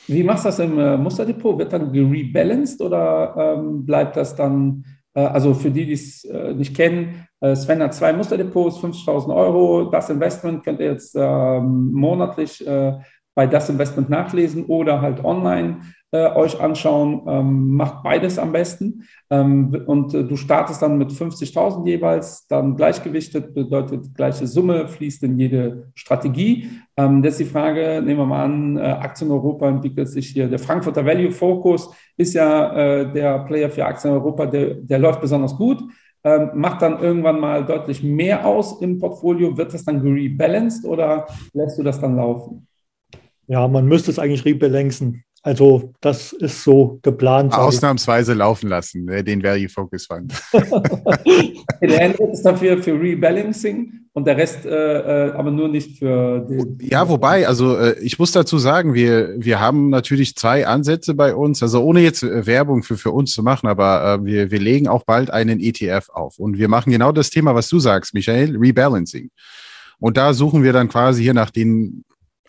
Wie machst du das im äh, Musterdepot? Wird dann gerebalanced oder ähm, bleibt das dann, äh, also für die, die es äh, nicht kennen, äh, Sven hat zwei Musterdepots, 50.000 Euro. Das Investment könnt ihr jetzt ähm, monatlich äh, bei das Investment nachlesen oder halt online äh, euch anschauen. Ähm, macht beides am besten. Ähm, und äh, du startest dann mit 50.000 jeweils, dann gleichgewichtet, bedeutet gleiche Summe, fließt in jede Strategie. Ähm, das ist die Frage, nehmen wir mal an, äh, Aktien Europa entwickelt sich hier. Der Frankfurter Value Focus ist ja äh, der Player für Aktien Europa, der, der läuft besonders gut. Ähm, macht dann irgendwann mal deutlich mehr aus im Portfolio. Wird das dann rebalanced oder lässt du das dann laufen? Ja, man müsste es eigentlich rebalancen. Also das ist so geplant. Ausnahmsweise laufen lassen, ne, den Value Focus Fund. der Ende ist dafür für Rebalancing und der Rest äh, äh, aber nur nicht für den. Ja, wobei, also äh, ich muss dazu sagen, wir, wir haben natürlich zwei Ansätze bei uns, also ohne jetzt äh, Werbung für, für uns zu machen, aber äh, wir, wir legen auch bald einen ETF auf und wir machen genau das Thema, was du sagst, Michael, Rebalancing. Und da suchen wir dann quasi hier nach den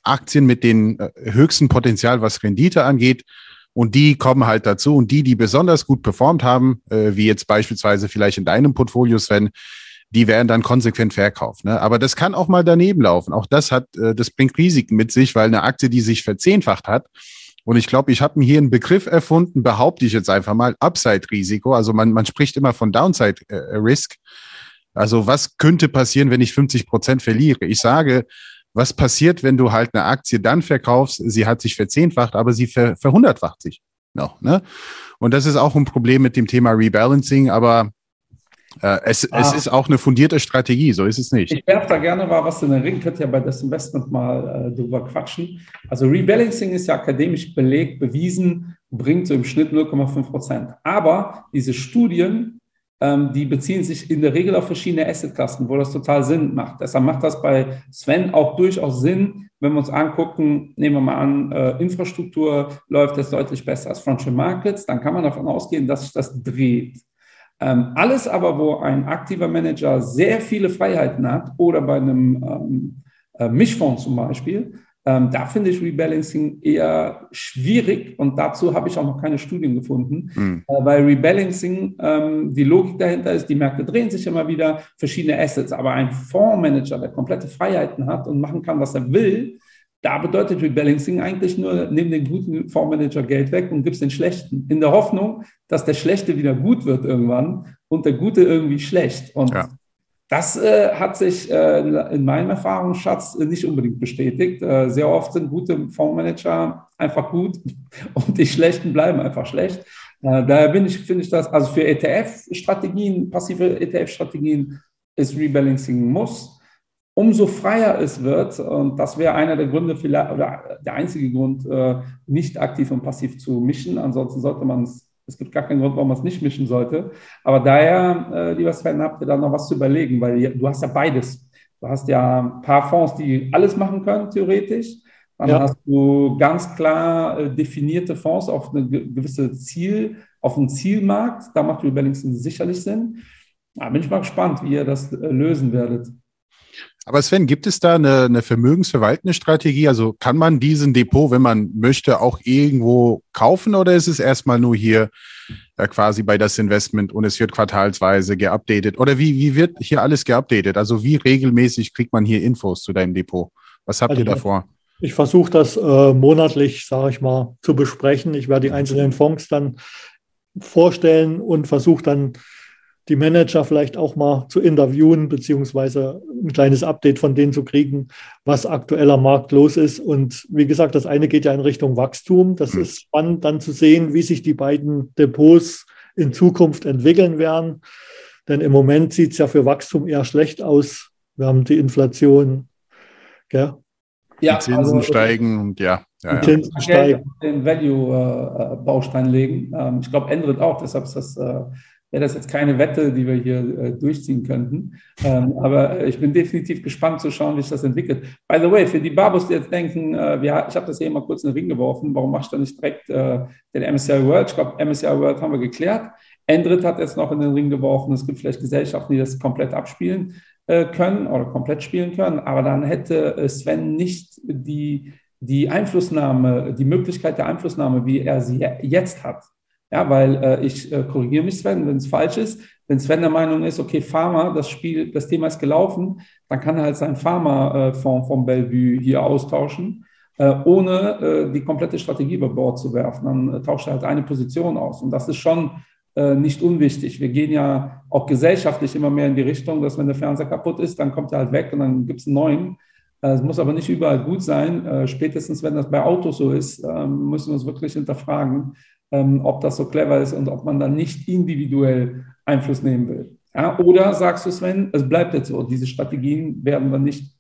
Aktien mit dem äh, höchsten Potenzial, was Rendite angeht. Und die kommen halt dazu. Und die, die besonders gut performt haben, äh, wie jetzt beispielsweise vielleicht in deinem Portfolio, Sven, die werden dann konsequent verkauft. Ne? Aber das kann auch mal daneben laufen. Auch das hat, äh, das bringt Risiken mit sich, weil eine Aktie, die sich verzehnfacht hat, und ich glaube, ich habe mir hier einen Begriff erfunden, behaupte ich jetzt einfach mal, Upside-Risiko. Also man, man spricht immer von Downside-Risk. Also was könnte passieren, wenn ich 50 Prozent verliere? Ich sage, was passiert, wenn du halt eine Aktie dann verkaufst, sie hat sich verzehnfacht, aber sie ver verhundertfacht sich noch. Ne? Und das ist auch ein Problem mit dem Thema Rebalancing, aber äh, es, ah. es ist auch eine fundierte Strategie, so ist es nicht. Ich werfe da gerne mal was in den Ring, könnt ja bei das Investment mal äh, drüber quatschen. Also Rebalancing ist ja akademisch belegt, bewiesen, bringt so im Schnitt 0,5 Prozent. Aber diese Studien die beziehen sich in der Regel auf verschiedene Assetklassen, wo das total Sinn macht. Deshalb macht das bei Sven auch durchaus Sinn, wenn wir uns angucken, nehmen wir mal an, äh, Infrastruktur läuft jetzt deutlich besser als Frontier Markets, dann kann man davon ausgehen, dass sich das dreht. Ähm, alles aber, wo ein aktiver Manager sehr viele Freiheiten hat oder bei einem ähm, äh, Mischfonds zum Beispiel, ähm, da finde ich Rebalancing eher schwierig und dazu habe ich auch noch keine Studien gefunden, mhm. äh, weil Rebalancing, ähm, die Logik dahinter ist, die Märkte drehen sich immer wieder, verschiedene Assets, aber ein Fondsmanager, der komplette Freiheiten hat und machen kann, was er will, da bedeutet Rebalancing eigentlich nur, nimm den guten Fondsmanager Geld weg und gib's den schlechten, in der Hoffnung, dass der schlechte wieder gut wird irgendwann und der gute irgendwie schlecht. Und ja. Das äh, hat sich äh, in meinem Erfahrungsschatz nicht unbedingt bestätigt. Äh, sehr oft sind gute Fondsmanager einfach gut und die schlechten bleiben einfach schlecht. Äh, daher bin ich, finde ich das, also für ETF-Strategien, passive ETF-Strategien ist Rebalancing muss. Umso freier es wird, und das wäre einer der Gründe, vielleicht, oder der einzige Grund, äh, nicht aktiv und passiv zu mischen. Ansonsten sollte man es es gibt gar keinen Grund, warum man es nicht mischen sollte. Aber daher, äh, lieber Sven, habt ihr da noch was zu überlegen, weil du hast ja beides. Du hast ja ein paar Fonds, die alles machen können, theoretisch. Dann ja. hast du ganz klar äh, definierte Fonds auf eine gewisse Ziel, auf einen Zielmarkt. Da macht Rebalancing sicherlich Sinn. Da bin ich mal gespannt, wie ihr das äh, lösen werdet. Aber Sven, gibt es da eine, eine vermögensverwaltende Strategie? Also kann man diesen Depot, wenn man möchte, auch irgendwo kaufen oder ist es erstmal nur hier äh, quasi bei das Investment und es wird quartalsweise geupdatet? Oder wie, wie wird hier alles geupdatet? Also wie regelmäßig kriegt man hier Infos zu deinem Depot? Was habt also ihr davor? Ich versuche das äh, monatlich, sage ich mal, zu besprechen. Ich werde die einzelnen Fonds dann vorstellen und versuche dann die Manager vielleicht auch mal zu interviewen, beziehungsweise ein kleines Update von denen zu kriegen, was aktueller Markt los ist. Und wie gesagt, das eine geht ja in Richtung Wachstum. Das mhm. ist spannend dann zu sehen, wie sich die beiden Depots in Zukunft entwickeln werden. Denn im Moment sieht es ja für Wachstum eher schlecht aus. Wir haben die Inflation. Gell? Ja, die Zinsen also, steigen und ja. ja, die Zinsen ja. steigen. Den Value-Baustein äh, legen. Ähm, ich glaube, Android auch. Deshalb ist das, äh, wäre das jetzt keine Wette, die wir hier äh, durchziehen könnten. Ähm, aber ich bin definitiv gespannt zu schauen, wie sich das entwickelt. By the way, für die Babos, die jetzt denken, äh, wir, ich habe das hier mal kurz in den Ring geworfen, warum machst du nicht direkt äh, den MSCI World? Ich glaube, MSCI World haben wir geklärt. Endrit hat jetzt noch in den Ring geworfen. Es gibt vielleicht Gesellschaften, die das komplett abspielen äh, können oder komplett spielen können. Aber dann hätte äh, Sven nicht die, die Einflussnahme, die Möglichkeit der Einflussnahme, wie er sie jetzt hat. Ja, weil äh, ich äh, korrigiere mich, Sven, wenn es falsch ist. Wenn Sven der Meinung ist, okay, Pharma, das Spiel, das Thema ist gelaufen, dann kann er halt seinen Pharma-Fonds vom Bellevue hier austauschen, äh, ohne äh, die komplette Strategie über Bord zu werfen. Dann tauscht er halt eine Position aus. Und das ist schon äh, nicht unwichtig. Wir gehen ja auch gesellschaftlich immer mehr in die Richtung, dass wenn der Fernseher kaputt ist, dann kommt er halt weg und dann gibt es einen neuen. Äh, es muss aber nicht überall gut sein. Äh, spätestens, wenn das bei Autos so ist, ähm, müssen wir uns wirklich hinterfragen, ob das so clever ist und ob man dann nicht individuell Einfluss nehmen will. Ja, oder sagst du, Sven, es bleibt jetzt so, diese Strategien werden wir nicht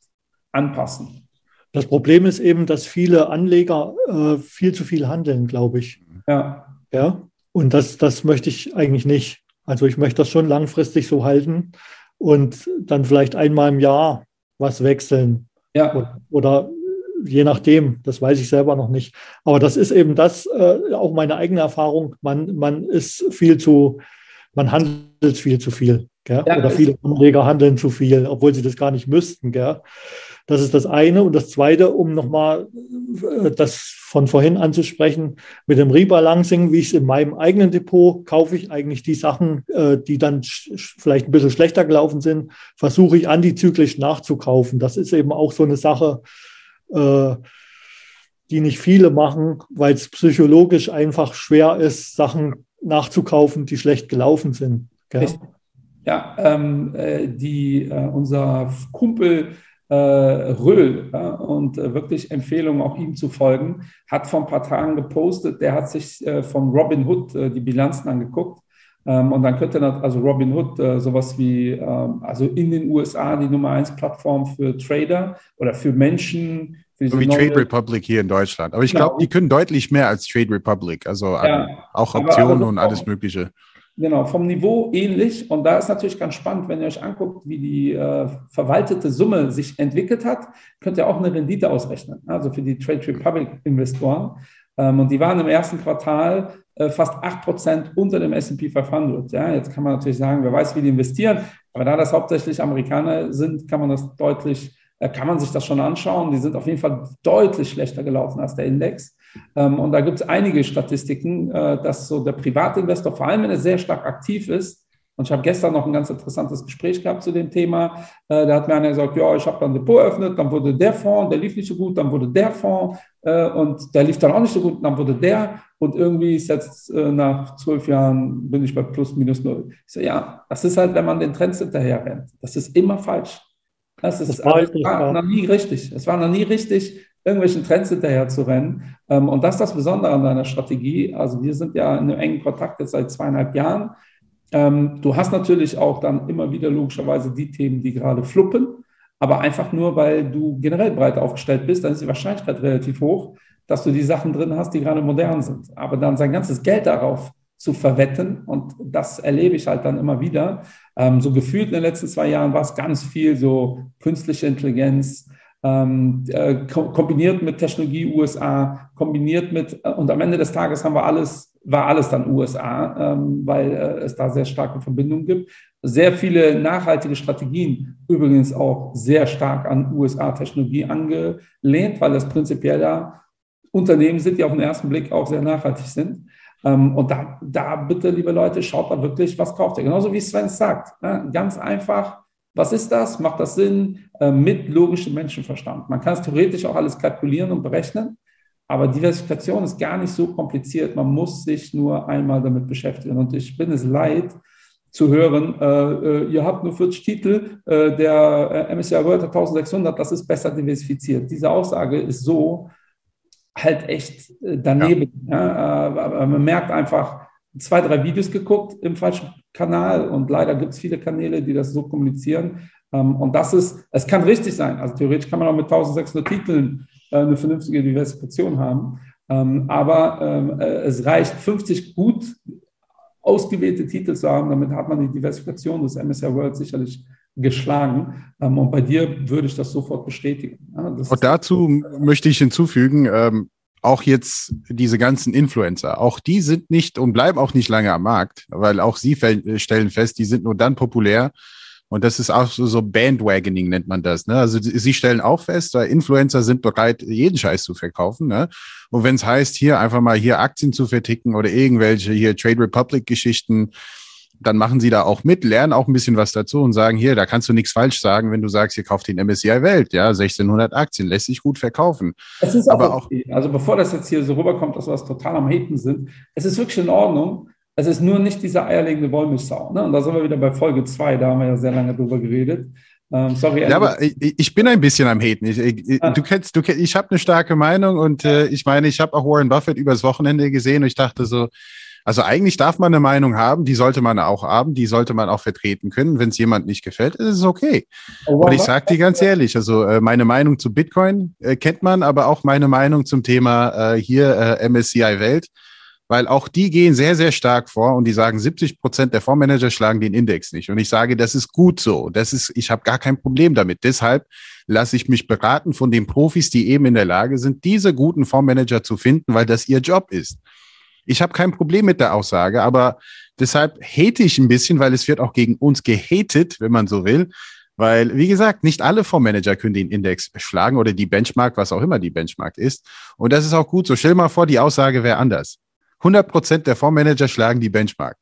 anpassen. Das Problem ist eben, dass viele Anleger äh, viel zu viel handeln, glaube ich. Ja. Ja. Und das, das möchte ich eigentlich nicht. Also ich möchte das schon langfristig so halten und dann vielleicht einmal im Jahr was wechseln. Ja. Oder, oder je nachdem, das weiß ich selber noch nicht. Aber das ist eben das, äh, auch meine eigene Erfahrung. Man, man ist viel zu, man handelt viel zu viel. Ja, Oder viele Anleger handeln zu viel, obwohl sie das gar nicht müssten. Gell? Das ist das eine. Und das zweite, um nochmal äh, das von vorhin anzusprechen, mit dem Rebalancing, wie ich es in meinem eigenen Depot kaufe ich eigentlich die Sachen, äh, die dann vielleicht ein bisschen schlechter gelaufen sind, versuche ich antizyklisch nachzukaufen. Das ist eben auch so eine Sache, äh, die nicht viele machen, weil es psychologisch einfach schwer ist, Sachen nachzukaufen, die schlecht gelaufen sind. Gell? Ja, ähm, die, äh, unser Kumpel äh, Röhl ja, und äh, wirklich Empfehlung, auch ihm zu folgen, hat vor ein paar Tagen gepostet, der hat sich äh, von Robin Hood äh, die Bilanzen angeguckt. Ähm, und dann könnte also Robin Hood äh, sowas wie, ähm, also in den USA die Nummer eins Plattform für Trader oder für Menschen. Für so wie Trade Republic hier in Deutschland. Aber ich genau. glaube, die können deutlich mehr als Trade Republic, also ja, auch Optionen und alles Mögliche. Genau, vom Niveau ähnlich. Und da ist natürlich ganz spannend, wenn ihr euch anguckt, wie die äh, verwaltete Summe sich entwickelt hat, könnt ihr auch eine Rendite ausrechnen. Also für die Trade Republic Investoren. Ähm, und die waren im ersten Quartal äh, fast 8% unter dem SP 500. Ja, jetzt kann man natürlich sagen, wer weiß, wie die investieren. Aber da das hauptsächlich Amerikaner sind, kann man das deutlich, äh, kann man sich das schon anschauen. Die sind auf jeden Fall deutlich schlechter gelaufen als der Index. Ähm, und da gibt es einige Statistiken, äh, dass so der Privatinvestor, vor allem wenn er sehr stark aktiv ist, und ich habe gestern noch ein ganz interessantes Gespräch gehabt zu dem Thema. Äh, da hat mir einer gesagt, ja, ich habe dann Depot eröffnet, dann wurde der Fonds, der lief nicht so gut, dann wurde der Fonds äh, und der lief dann auch nicht so gut, dann wurde der und irgendwie ist jetzt nach zwölf Jahren bin ich bei plus minus null. Ich so, ja, das ist halt, wenn man den Trends hinterher rennt. Das ist immer falsch. Das, ist, das war, das war noch nie richtig. Es war noch nie richtig, irgendwelchen Trends hinterher zu rennen. Ähm, und das ist das Besondere an deiner Strategie. Also wir sind ja in einem engen Kontakt jetzt seit zweieinhalb Jahren. Ähm, du hast natürlich auch dann immer wieder logischerweise die Themen, die gerade fluppen, aber einfach nur, weil du generell breit aufgestellt bist, dann ist die Wahrscheinlichkeit relativ hoch, dass du die Sachen drin hast, die gerade modern sind. Aber dann sein ganzes Geld darauf zu verwetten, und das erlebe ich halt dann immer wieder. Ähm, so gefühlt in den letzten zwei Jahren war es ganz viel so künstliche Intelligenz, ähm, äh, kombiniert mit Technologie USA, kombiniert mit, äh, und am Ende des Tages haben wir alles, war alles dann USA, ähm, weil äh, es da sehr starke Verbindungen gibt. Sehr viele nachhaltige Strategien, übrigens auch sehr stark an USA-Technologie angelehnt, weil das prinzipiell da Unternehmen sind, die auf den ersten Blick auch sehr nachhaltig sind. Ähm, und da, da bitte, liebe Leute, schaut da wirklich, was kauft ihr. Genauso wie Sven sagt. Ne? Ganz einfach, was ist das? Macht das Sinn? Äh, mit logischem Menschenverstand. Man kann es theoretisch auch alles kalkulieren und berechnen, aber Diversifikation ist gar nicht so kompliziert. Man muss sich nur einmal damit beschäftigen. Und ich bin es leid, zu hören, äh, äh ihr habt nur 40 Titel, äh, der MSCI World hat 1600, das ist besser diversifiziert. Diese Aussage ist so halt echt daneben. Ja. Ja, aber man merkt einfach, zwei, drei Videos geguckt im falschen Kanal und leider gibt es viele Kanäle, die das so kommunizieren. Ähm, und das ist, es kann richtig sein. Also theoretisch kann man auch mit 1600 Titeln eine vernünftige Diversifikation haben. Ähm, aber ähm, es reicht, 50 gut ausgewählte Titel zu haben. Damit hat man die Diversifikation des MSR World sicherlich geschlagen. Und bei dir würde ich das sofort bestätigen. und dazu möchte ich hinzufügen, auch jetzt diese ganzen Influencer, auch die sind nicht und bleiben auch nicht lange am Markt, weil auch sie stellen fest, die sind nur dann populär, und das ist auch so, so Bandwagoning nennt man das. Ne? Also sie stellen auch fest, weil Influencer sind bereit, jeden Scheiß zu verkaufen. Ne? Und wenn es heißt, hier einfach mal hier Aktien zu verticken oder irgendwelche hier Trade Republic Geschichten, dann machen sie da auch mit, lernen auch ein bisschen was dazu und sagen, hier, da kannst du nichts falsch sagen, wenn du sagst, ihr kauft den MSCI Welt, ja, 1600 Aktien, lässt sich gut verkaufen. Es ist aber auch, okay. also bevor das jetzt hier so rüberkommt, dass wir das total am Haten sind, es ist wirklich in Ordnung, es ist nur nicht diese eierlegende Wollmilchsau. Ne? Und da sind wir wieder bei Folge 2, da haben wir ja sehr lange drüber geredet. Ähm, sorry. Ja, aber ich, ich, bin ein bisschen am Haten. Ich, ich, ah. Du kennst, du kennst, ich habe eine starke Meinung und äh, ich meine, ich habe auch Warren Buffett übers Wochenende gesehen und ich dachte so, also eigentlich darf man eine Meinung haben, die sollte man auch haben, die sollte man auch vertreten können. Wenn es jemand nicht gefällt, ist es okay. Und ich sage dir ganz ehrlich, also äh, meine Meinung zu Bitcoin äh, kennt man, aber auch meine Meinung zum Thema äh, hier äh, MSCI Welt weil auch die gehen sehr, sehr stark vor und die sagen, 70 Prozent der Fondsmanager schlagen den Index nicht. Und ich sage, das ist gut so. Das ist, ich habe gar kein Problem damit. Deshalb lasse ich mich beraten von den Profis, die eben in der Lage sind, diese guten Fondsmanager zu finden, weil das ihr Job ist. Ich habe kein Problem mit der Aussage, aber deshalb hate ich ein bisschen, weil es wird auch gegen uns gehatet, wenn man so will. Weil, wie gesagt, nicht alle Fondsmanager können den Index schlagen oder die Benchmark, was auch immer die Benchmark ist. Und das ist auch gut so. Stell mal vor, die Aussage wäre anders. 100% der Fondsmanager schlagen die Benchmark.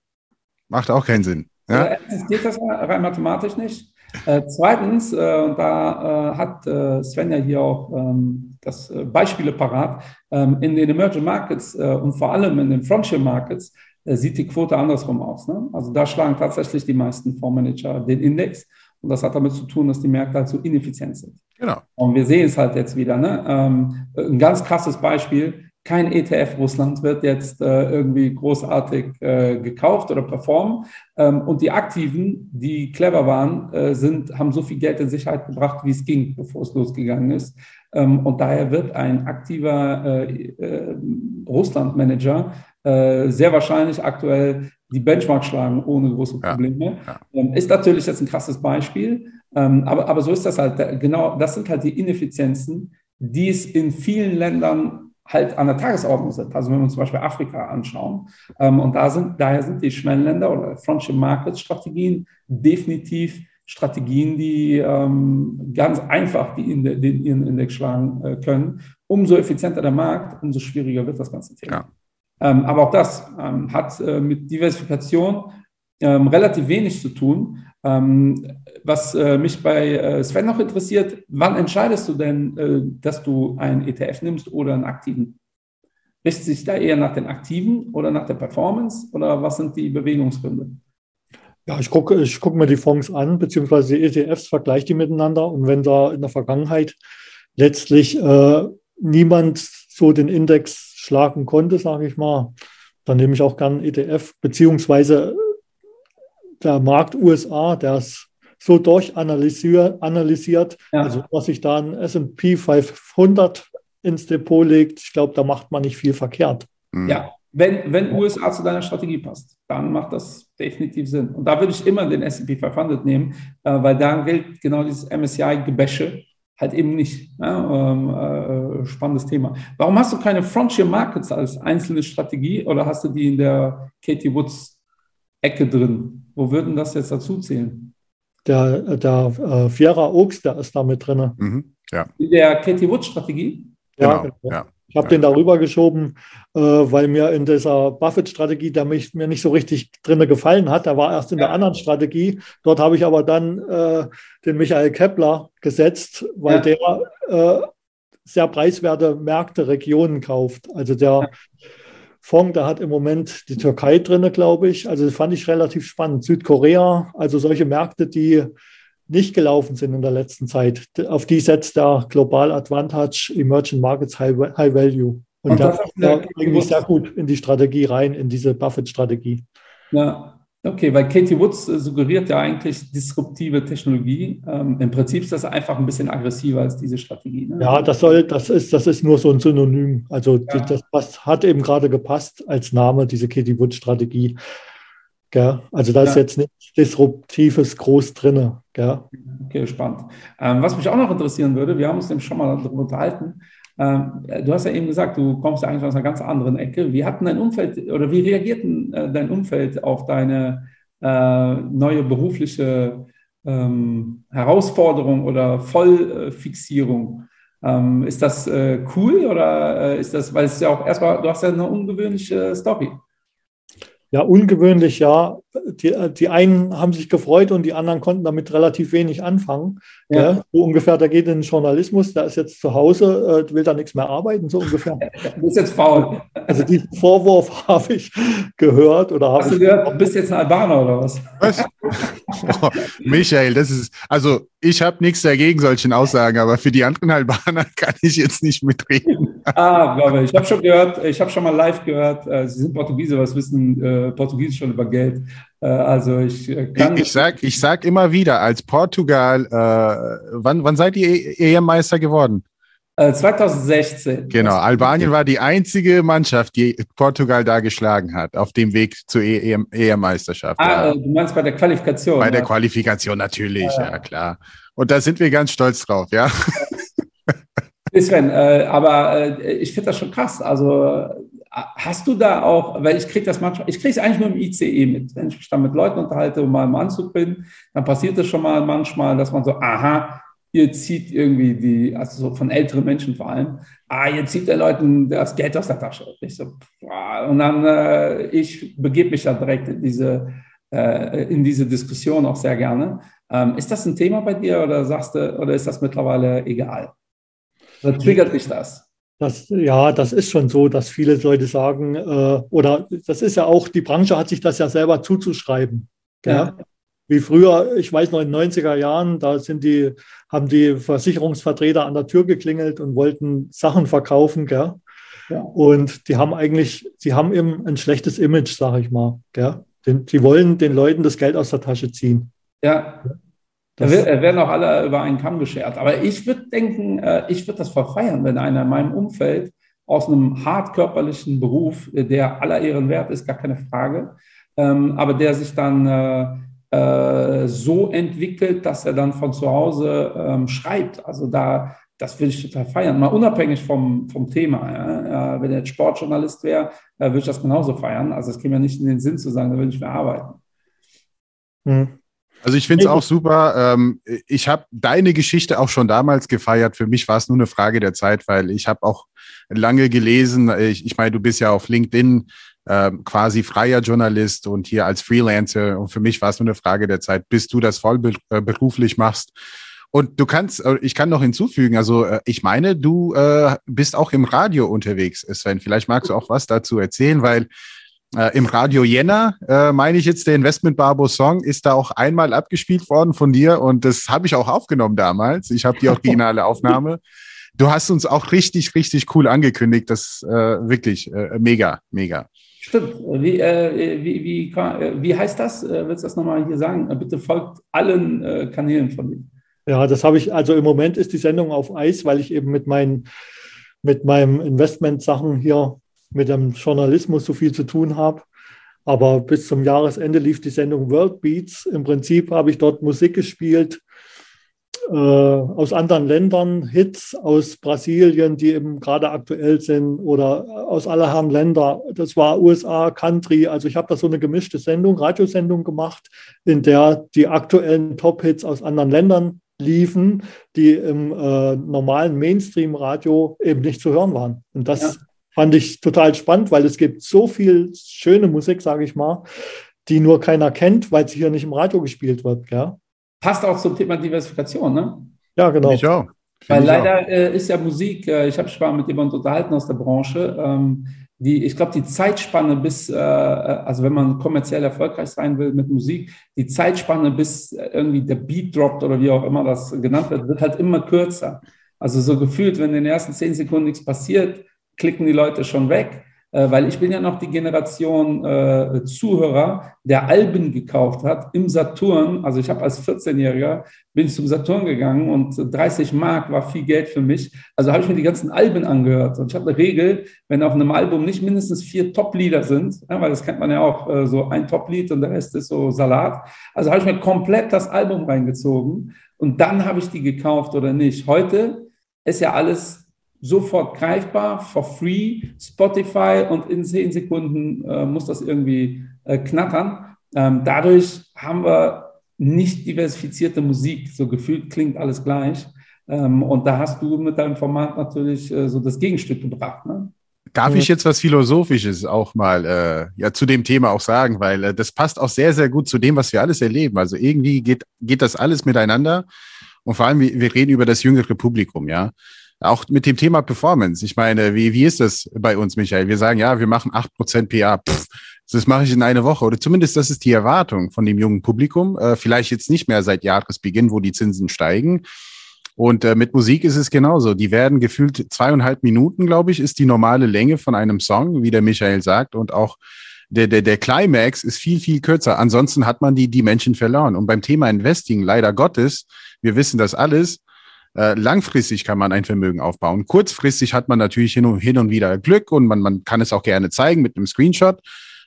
Macht auch keinen Sinn. Ja? Existiert das rein mathematisch nicht? Äh, zweitens, äh, und da äh, hat äh, Sven ja hier auch ähm, das äh, Beispiele parat, ähm, in den Emerging Markets äh, und vor allem in den Frontier Markets sieht die Quote andersrum aus. Ne? Also da schlagen tatsächlich die meisten Fondsmanager den Index. Und das hat damit zu tun, dass die Märkte halt so ineffizient sind. Genau. Und wir sehen es halt jetzt wieder. Ne? Ähm, ein ganz krasses Beispiel kein ETF Russland wird jetzt äh, irgendwie großartig äh, gekauft oder performen. Ähm, und die Aktiven, die clever waren, äh, sind, haben so viel Geld in Sicherheit gebracht, wie es ging, bevor es losgegangen ist. Ähm, und daher wird ein aktiver äh, äh, Russland-Manager äh, sehr wahrscheinlich aktuell die Benchmark schlagen ohne große Probleme. Ja, ja. Ähm, ist natürlich jetzt ein krasses Beispiel, ähm, aber, aber so ist das halt. Genau, das sind halt die Ineffizienzen, die es in vielen Ländern halt an der Tagesordnung sind. Also wenn wir uns zum Beispiel Afrika anschauen, ähm, und da sind, daher sind die Schwellenländer oder Frontier Market Strategien definitiv Strategien, die ähm, ganz einfach die in, den, ihren Index schlagen äh, können. Umso effizienter der Markt, umso schwieriger wird das ganze Thema. Ja. Ähm, aber auch das ähm, hat äh, mit Diversifikation ähm, relativ wenig zu tun. Ähm, was äh, mich bei äh, Sven noch interessiert, wann entscheidest du denn, äh, dass du einen ETF nimmst oder einen aktiven? Richtet sich da eher nach den Aktiven oder nach der Performance oder was sind die Bewegungsgründe? Ja, ich gucke ich guck mir die Fonds an, beziehungsweise die ETFs, vergleiche die miteinander. Und wenn da in der Vergangenheit letztlich äh, niemand so den Index schlagen konnte, sage ich mal, dann nehme ich auch gern ETF, beziehungsweise der Markt USA, der ist so durchanalysiert, analysiert, ja. also was sich da ein S&P 500 ins Depot legt, ich glaube, da macht man nicht viel verkehrt. Mhm. Ja, wenn, wenn USA zu deiner Strategie passt, dann macht das definitiv Sinn. Und da würde ich immer den S&P 500 nehmen, äh, weil da gilt genau dieses MSCI-Gebäsche halt eben nicht. Ja, ähm, äh, spannendes Thema. Warum hast du keine Frontier Markets als einzelne Strategie oder hast du die in der Katie Woods Ecke drin? Wo würden das jetzt dazu zählen? Der, der äh, Fiera Oaks, der ist da mit drin. Mhm, ja. In der Katie Wood Strategie? Ja, genau. genau. ja. Ich habe ja. den darüber geschoben, äh, weil mir in dieser Buffett-Strategie, der mich, mir nicht so richtig drin gefallen hat, der war erst in ja. der anderen Strategie. Dort habe ich aber dann äh, den Michael Kepler gesetzt, weil der äh, sehr preiswerte Märkte, Regionen kauft. Also der Fonds, der hat im Moment die Türkei drin, glaube ich. Also das fand ich relativ spannend. Südkorea, also solche Märkte, die nicht gelaufen sind in der letzten Zeit. Auf die setzt der Global Advantage Emerging Markets High, High Value. Und, Und das da eigentlich sehr gut in die Strategie rein, in diese Buffett-Strategie. Ja, okay, weil Katie Woods äh, suggeriert ja eigentlich disruptive Technologie. Ähm, Im Prinzip ist das einfach ein bisschen aggressiver als diese Strategie. Ne? Ja, das soll, das ist, das ist nur so ein Synonym. Also ja. das, das hat eben gerade gepasst als Name, diese Katie Woods-Strategie. Also da ist jetzt nichts Disruptives groß drin. Okay, spannend. Ähm, was mich auch noch interessieren würde, wir haben uns nämlich schon mal darüber unterhalten, du hast ja eben gesagt, du kommst ja eigentlich aus einer ganz anderen Ecke. Wie hat dein Umfeld oder wie reagiert denn äh, dein Umfeld auf deine äh, neue berufliche ähm, Herausforderung oder Vollfixierung? Ähm, ist das äh, cool oder äh, ist das, weil es ja auch erstmal, du hast ja eine ungewöhnliche Story. Ja, ungewöhnlich, ja. Die, die einen haben sich gefreut und die anderen konnten damit relativ wenig anfangen. Ja. ja. So ungefähr, der geht in den Journalismus, der ist jetzt zu Hause, äh, will da nichts mehr arbeiten, so ungefähr. Du bist jetzt faul. Also diesen Vorwurf habe ich gehört. Oder Hast du gehört, du bist jetzt ein Albaner oder was? Was? Oh, Michael, das ist, also ich habe nichts dagegen solchen Aussagen, aber für die anderen Albaner kann ich jetzt nicht mitreden. Ah, glaube ich. Ich habe schon gehört, ich habe schon mal live gehört, äh, Sie sind Portugiese, was wissen äh, Portugiesen schon über Geld. Äh, also ich äh, kann. Ich, ich sage ich sag immer wieder, als Portugal, äh, wann, wann seid ihr EM-Meister geworden? 2016. Äh, genau, Albanien war die einzige Mannschaft, die Portugal da geschlagen hat, auf dem Weg zur EM-Meisterschaft. Ah, ja. du meinst bei der Qualifikation? Bei der Qualifikation natürlich, ja, ja, klar. Und da sind wir ganz stolz drauf, ja. Sven, äh, aber äh, ich finde das schon krass. Also hast du da auch, weil ich kriege das manchmal, ich kriege es eigentlich nur im ICE mit. Wenn ich mich dann mit Leuten unterhalte und mal im Anzug bin, dann passiert es schon mal manchmal, dass man so, aha, ihr zieht irgendwie die, also so von älteren Menschen vor allem, ah, ihr zieht den Leuten das Geld aus der Tasche. Ich so, und dann, äh, ich begebe mich da direkt in diese, äh, in diese Diskussion auch sehr gerne. Ähm, ist das ein Thema bei dir oder sagst du, oder ist das mittlerweile egal? Oder triggert dich das? Das, ja, das ist schon so, dass viele Leute sagen, äh, oder das ist ja auch, die Branche hat sich das ja selber zuzuschreiben. Ja. Wie früher, ich weiß noch in den 90er Jahren, da sind die, haben die Versicherungsvertreter an der Tür geklingelt und wollten Sachen verkaufen. Gell? Ja. Und die haben eigentlich, sie haben eben ein schlechtes Image, sage ich mal. Gell? Die wollen den Leuten das Geld aus der Tasche ziehen. Ja. Da werden auch alle über einen Kamm geschert. Aber ich würde denken, äh, ich würde das verfeiern, wenn einer in meinem Umfeld aus einem hart körperlichen Beruf, äh, der aller Ehren wert ist, gar keine Frage, ähm, aber der sich dann äh, so entwickelt, dass er dann von zu Hause ähm, schreibt. Also da, das würde ich total feiern, mal unabhängig vom, vom Thema. Ja? Wenn er jetzt Sportjournalist wäre, würde ich das genauso feiern. Also es käme ja nicht in den Sinn zu sagen, da will ich mehr arbeiten. Hm. Also ich finde es auch super. Ähm, ich habe deine Geschichte auch schon damals gefeiert. Für mich war es nur eine Frage der Zeit, weil ich habe auch lange gelesen. Ich, ich meine, du bist ja auf LinkedIn äh, quasi freier Journalist und hier als Freelancer. Und für mich war es nur eine Frage der Zeit, bis du das vollberuflich machst. Und du kannst, äh, ich kann noch hinzufügen, also äh, ich meine, du äh, bist auch im Radio unterwegs, Sven. Vielleicht magst du auch was dazu erzählen, weil äh, Im Radio Jena, äh, meine ich jetzt, der Investment Barbo Song ist da auch einmal abgespielt worden von dir und das habe ich auch aufgenommen damals. Ich habe die originale Aufnahme. Du hast uns auch richtig, richtig cool angekündigt. Das äh, wirklich äh, mega, mega. Stimmt. Wie, äh, wie, wie, äh, wie heißt das? Äh, willst du das nochmal hier sagen? Bitte folgt allen äh, Kanälen von dir. Ja, das habe ich, also im Moment ist die Sendung auf Eis, weil ich eben mit meinen mit meinem Investment-Sachen hier mit dem Journalismus so viel zu tun habe. Aber bis zum Jahresende lief die Sendung World Beats. Im Prinzip habe ich dort Musik gespielt äh, aus anderen Ländern, Hits aus Brasilien, die eben gerade aktuell sind oder aus allerhand Länder. Das war USA, Country. Also ich habe da so eine gemischte Sendung, Radiosendung gemacht, in der die aktuellen Top-Hits aus anderen Ländern liefen, die im äh, normalen Mainstream-Radio eben nicht zu hören waren. Und das ja fand ich total spannend, weil es gibt so viel schöne Musik, sage ich mal, die nur keiner kennt, weil sie hier nicht im Radio gespielt wird. Ja? Passt auch zum Thema Diversifikation, ne? Ja, genau. Ich auch. Weil leider äh, ist ja Musik, äh, ich habe mich mal mit jemandem unterhalten aus der Branche, ähm, die, ich glaube, die Zeitspanne bis, äh, also wenn man kommerziell erfolgreich sein will mit Musik, die Zeitspanne bis irgendwie der Beat droppt oder wie auch immer das genannt wird, wird halt immer kürzer. Also so gefühlt, wenn in den ersten zehn Sekunden nichts passiert, klicken die Leute schon weg. Äh, weil ich bin ja noch die Generation äh, Zuhörer, der Alben gekauft hat im Saturn. Also ich habe als 14-Jähriger bin ich zum Saturn gegangen und 30 Mark war viel Geld für mich. Also habe ich mir die ganzen Alben angehört. Und ich habe eine Regel, wenn auf einem Album nicht mindestens vier Top-Lieder sind, ja, weil das kennt man ja auch, äh, so ein Top-Lied und der Rest ist so Salat. Also habe ich mir komplett das Album reingezogen und dann habe ich die gekauft oder nicht. Heute ist ja alles sofort greifbar, for free, Spotify und in zehn Sekunden äh, muss das irgendwie äh, knattern. Ähm, dadurch haben wir nicht diversifizierte Musik, so gefühlt klingt alles gleich. Ähm, und da hast du mit deinem Format natürlich äh, so das Gegenstück gebracht. Ne? Darf ich jetzt was Philosophisches auch mal äh, ja, zu dem Thema auch sagen, weil äh, das passt auch sehr, sehr gut zu dem, was wir alles erleben. Also irgendwie geht, geht das alles miteinander. Und vor allem, wir, wir reden über das jüngere Publikum, ja. Auch mit dem Thema Performance. Ich meine, wie, wie ist das bei uns, Michael? Wir sagen, ja, wir machen acht Prozent PA. Pff, das mache ich in einer Woche. Oder zumindest das ist die Erwartung von dem jungen Publikum. Äh, vielleicht jetzt nicht mehr seit Jahresbeginn, wo die Zinsen steigen. Und äh, mit Musik ist es genauso. Die werden gefühlt zweieinhalb Minuten, glaube ich, ist die normale Länge von einem Song, wie der Michael sagt. Und auch der, der, der Climax ist viel, viel kürzer. Ansonsten hat man die, die Menschen verloren. Und beim Thema Investing, leider Gottes, wir wissen das alles, äh, langfristig kann man ein Vermögen aufbauen. Kurzfristig hat man natürlich hin und, hin und wieder Glück und man, man kann es auch gerne zeigen mit einem Screenshot.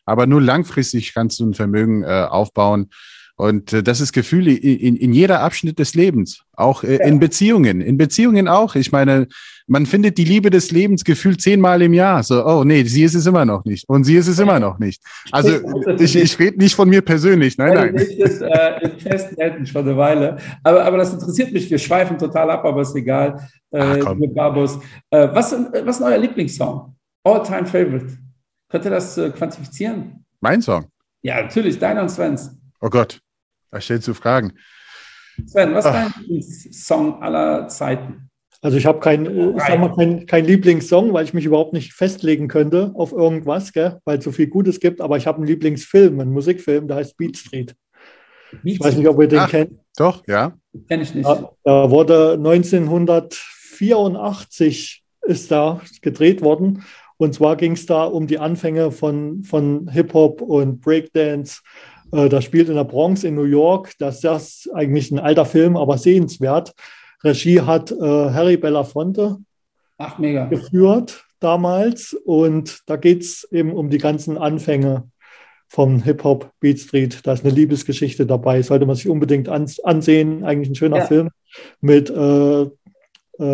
Aber nur langfristig kannst du ein Vermögen äh, aufbauen. Und äh, das ist Gefühl in, in jeder Abschnitt des Lebens, auch äh, ja. in Beziehungen. In Beziehungen auch. Ich meine, man findet die Liebe des Lebens gefühlt zehnmal im Jahr. So, oh nee, sie ist es immer noch nicht. Und sie ist es immer noch nicht. Also ich, ich rede nicht von mir persönlich. Nein, nein. Ich ist äh, Händen schon eine Weile. Aber, aber das interessiert mich. Wir schweifen total ab, aber ist egal. Äh, Ach, mit Barbos. Äh, was, was ist euer Lieblingssong? All-time Favorite. Könnt ihr das äh, quantifizieren? Mein Song? Ja, natürlich. Deiner und Svens. Oh Gott. Da stellst du Fragen. Sven, was ist dein Lieblingssong aller Zeiten? Also ich habe keinen äh, kein, kein Lieblingssong, weil ich mich überhaupt nicht festlegen könnte auf irgendwas, gell? weil es so viel Gutes gibt. Aber ich habe einen Lieblingsfilm, einen Musikfilm, der heißt Beat Street. Beat ich weiß nicht, ob ihr den Ach, kennt. Doch, ja. Kenne ich nicht. Da, da wurde 1984 ist da gedreht worden. Und zwar ging es da um die Anfänge von, von Hip-Hop und Breakdance äh, das spielt in der Bronx in New York. Das ist eigentlich ein alter Film, aber sehenswert. Regie hat äh, Harry Belafonte Ach, mega. geführt damals. Und da geht es eben um die ganzen Anfänge vom Hip-Hop Beat Street. Da ist eine Liebesgeschichte dabei. Sollte man sich unbedingt ansehen. Eigentlich ein schöner ja. Film mit äh, äh,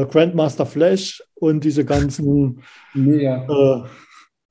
Grandmaster Flash und diese ganzen äh,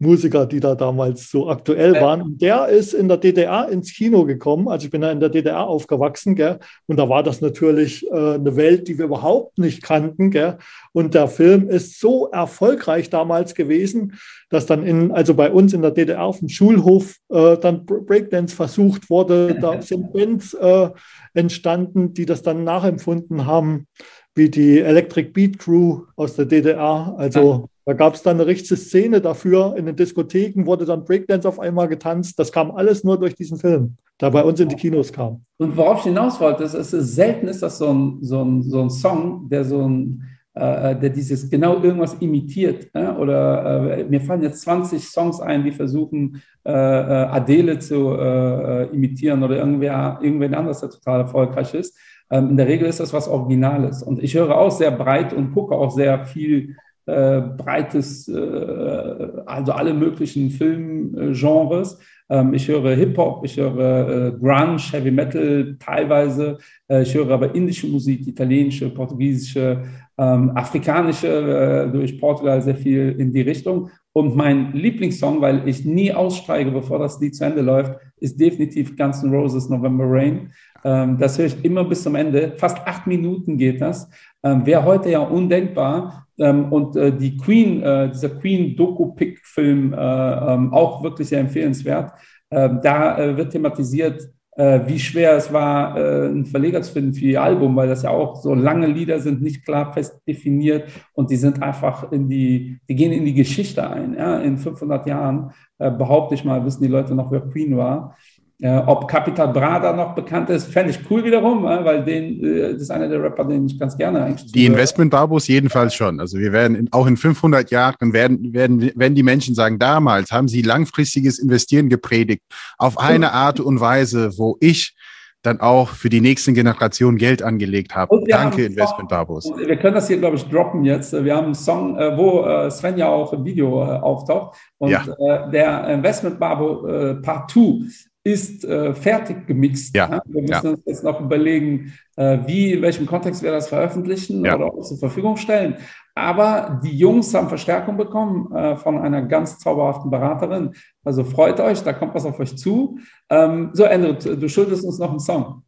Musiker, die da damals so aktuell waren. Und der ist in der DDR ins Kino gekommen. Also ich bin da in der DDR aufgewachsen, gell? Und da war das natürlich äh, eine Welt, die wir überhaupt nicht kannten, gell? Und der Film ist so erfolgreich damals gewesen, dass dann in, also bei uns in der DDR auf dem Schulhof äh, dann Breakdance versucht wurde. Da sind Bands äh, entstanden, die das dann nachempfunden haben, wie die Electric Beat Crew aus der DDR. Also da gab es dann eine richtige Szene dafür. In den Diskotheken wurde dann Breakdance auf einmal getanzt. Das kam alles nur durch diesen Film, der bei uns in die Kinos kam. Und worauf ich hinaus wollte, ist, es ist selten ist das so ein, so ein, so ein Song, der so ein, äh, der dieses genau irgendwas imitiert. Äh? Oder äh, mir fallen jetzt 20 Songs ein, die versuchen, äh, äh, Adele zu äh, imitieren oder irgendwer, irgendwer anderes, der total erfolgreich ist. Ähm, in der Regel ist das was Originales. Und ich höre auch sehr breit und gucke auch sehr viel äh, breites, äh, also alle möglichen Filmgenres. Ähm, ich höre Hip-Hop, ich höre äh, Grunge, Heavy Metal teilweise. Äh, ich höre aber indische Musik, italienische, portugiesische, ähm, afrikanische, äh, durch Portugal sehr viel in die Richtung. Und mein Lieblingssong, weil ich nie aussteige, bevor das Lied zu Ende läuft, ist definitiv Guns N' Roses November Rain. Ähm, das höre ich immer bis zum Ende. Fast acht Minuten geht das. Ähm, Wäre heute ja undenkbar. Ähm, und äh, die Queen, äh, dieser Queen-Doku-Pick-Film, äh, auch wirklich sehr empfehlenswert. Da wird thematisiert, wie schwer es war, einen Verleger zu finden für ihr Album, weil das ja auch so lange Lieder sind, nicht klar fest definiert und die sind einfach in die, die gehen in die Geschichte ein. Ja? In 500 Jahren, behaupte ich mal, wissen die Leute noch, wer Queen war. Äh, ob Capital Brada noch bekannt ist, fände ich cool wiederum, äh, weil den, äh, das ist einer der Rapper, den ich ganz gerne eigentlich. Die Investment-Babos jedenfalls schon. Also wir werden in, auch in 500 Jahren werden, werden, werden die Menschen sagen, damals haben sie langfristiges Investieren gepredigt auf eine Art und Weise, wo ich dann auch für die nächsten Generationen Geld angelegt habe. Danke, Investment-Babos. Wir können das hier, glaube ich, droppen jetzt. Wir haben einen Song, wo Sven ja auch im Video auftaucht. Und ja. der Investment-Babo Part 2 ist äh, fertig gemixt. Ja. ja. Wir müssen ja. uns jetzt noch überlegen, äh, wie, in welchem Kontext wir das veröffentlichen ja. oder zur Verfügung stellen. Aber die Jungs haben Verstärkung bekommen äh, von einer ganz zauberhaften Beraterin. Also freut euch, da kommt was auf euch zu. Ähm, so, Andrew, du schuldest uns noch einen Song.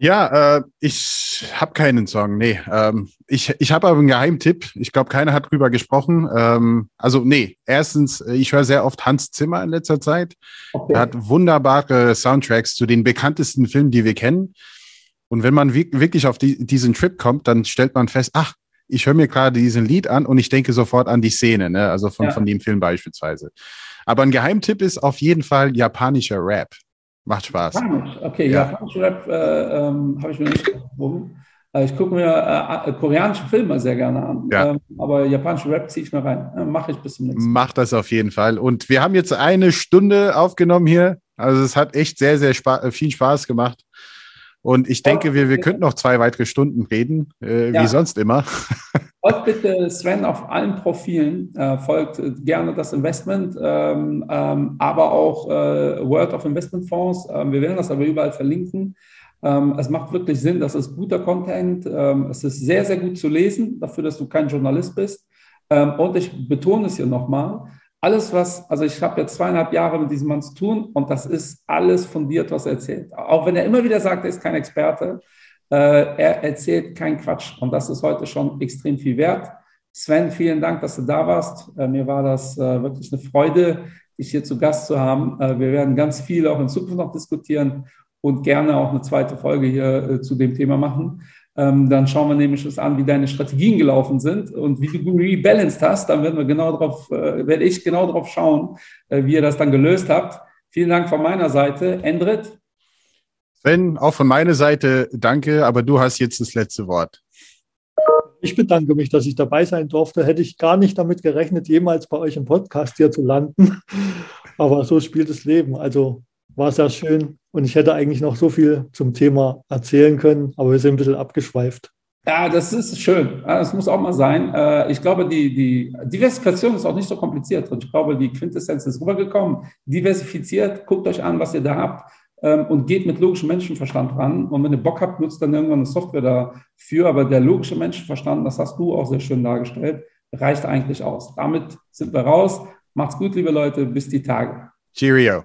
Ja, äh, ich habe keinen Song, nee. Ähm, ich ich habe aber einen Geheimtipp. Ich glaube, keiner hat drüber gesprochen. Ähm, also, nee, erstens, äh, ich höre sehr oft Hans Zimmer in letzter Zeit. Okay. Er hat wunderbare Soundtracks zu den bekanntesten Filmen, die wir kennen. Und wenn man wirklich auf die, diesen Trip kommt, dann stellt man fest, ach, ich höre mir gerade diesen Lied an und ich denke sofort an die Szene, ne? also von, ja. von dem Film beispielsweise. Aber ein Geheimtipp ist auf jeden Fall japanischer Rap. Macht Spaß. Japanisch, okay, ja. japanische Rap äh, ähm, habe ich mir nicht gefunden. Äh, ich gucke mir äh, äh, koreanische Filme sehr gerne an, ja. ähm, aber japanische Rap ziehe ich mir rein. Äh, Mache ich bis zum nächsten Mal. Mach das auf jeden Fall. Und wir haben jetzt eine Stunde aufgenommen hier. Also es hat echt sehr, sehr spa äh, viel Spaß gemacht. Und ich denke, wir, wir könnten noch zwei weitere Stunden reden, äh, ja. wie sonst immer. Folgt bitte Sven auf allen Profilen, äh, folgt gerne das Investment, ähm, ähm, aber auch äh, World of Investment Fonds. Ähm, wir werden das aber überall verlinken. Ähm, es macht wirklich Sinn, das ist guter Content. Ähm, es ist sehr, sehr gut zu lesen, dafür, dass du kein Journalist bist. Ähm, und ich betone es hier nochmal. Alles, was, also ich habe jetzt zweieinhalb Jahre mit diesem Mann zu tun und das ist alles fundiert, was er erzählt. Auch wenn er immer wieder sagt, er ist kein Experte, äh, er erzählt keinen Quatsch und das ist heute schon extrem viel wert. Sven, vielen Dank, dass du da warst. Äh, mir war das äh, wirklich eine Freude, dich hier zu Gast zu haben. wir werden ganz viel auch in Zukunft noch diskutieren und gerne auch eine zweite Folge hier zu dem Thema machen. Ähm, dann schauen wir nämlich uns an, wie deine Strategien gelaufen sind und wie du rebalanced hast. Dann werden wir genau drauf, werde ich genau darauf schauen, wie ihr das dann gelöst habt. Vielen Dank von meiner Seite. Endrit, Sven, auch von meiner Seite danke, aber du hast jetzt das letzte Wort. Ich bedanke mich, dass ich dabei sein durfte. Hätte ich gar nicht damit gerechnet, jemals bei euch im Podcast hier zu landen. Aber so spielt das Leben. Also war sehr schön. Und ich hätte eigentlich noch so viel zum Thema erzählen können, aber wir sind ein bisschen abgeschweift. Ja, das ist schön. Das muss auch mal sein. Äh, ich glaube, die, die Diversifikation ist auch nicht so kompliziert. Und ich glaube, die Quintessenz ist rübergekommen. Diversifiziert, guckt euch an, was ihr da habt ähm, und geht mit logischem Menschenverstand ran. Und wenn ihr Bock habt, nutzt dann irgendwann eine Software dafür. Aber der logische Menschenverstand, das hast du auch sehr schön dargestellt, reicht eigentlich aus. Damit sind wir raus. Macht's gut, liebe Leute. Bis die Tage. Cheerio.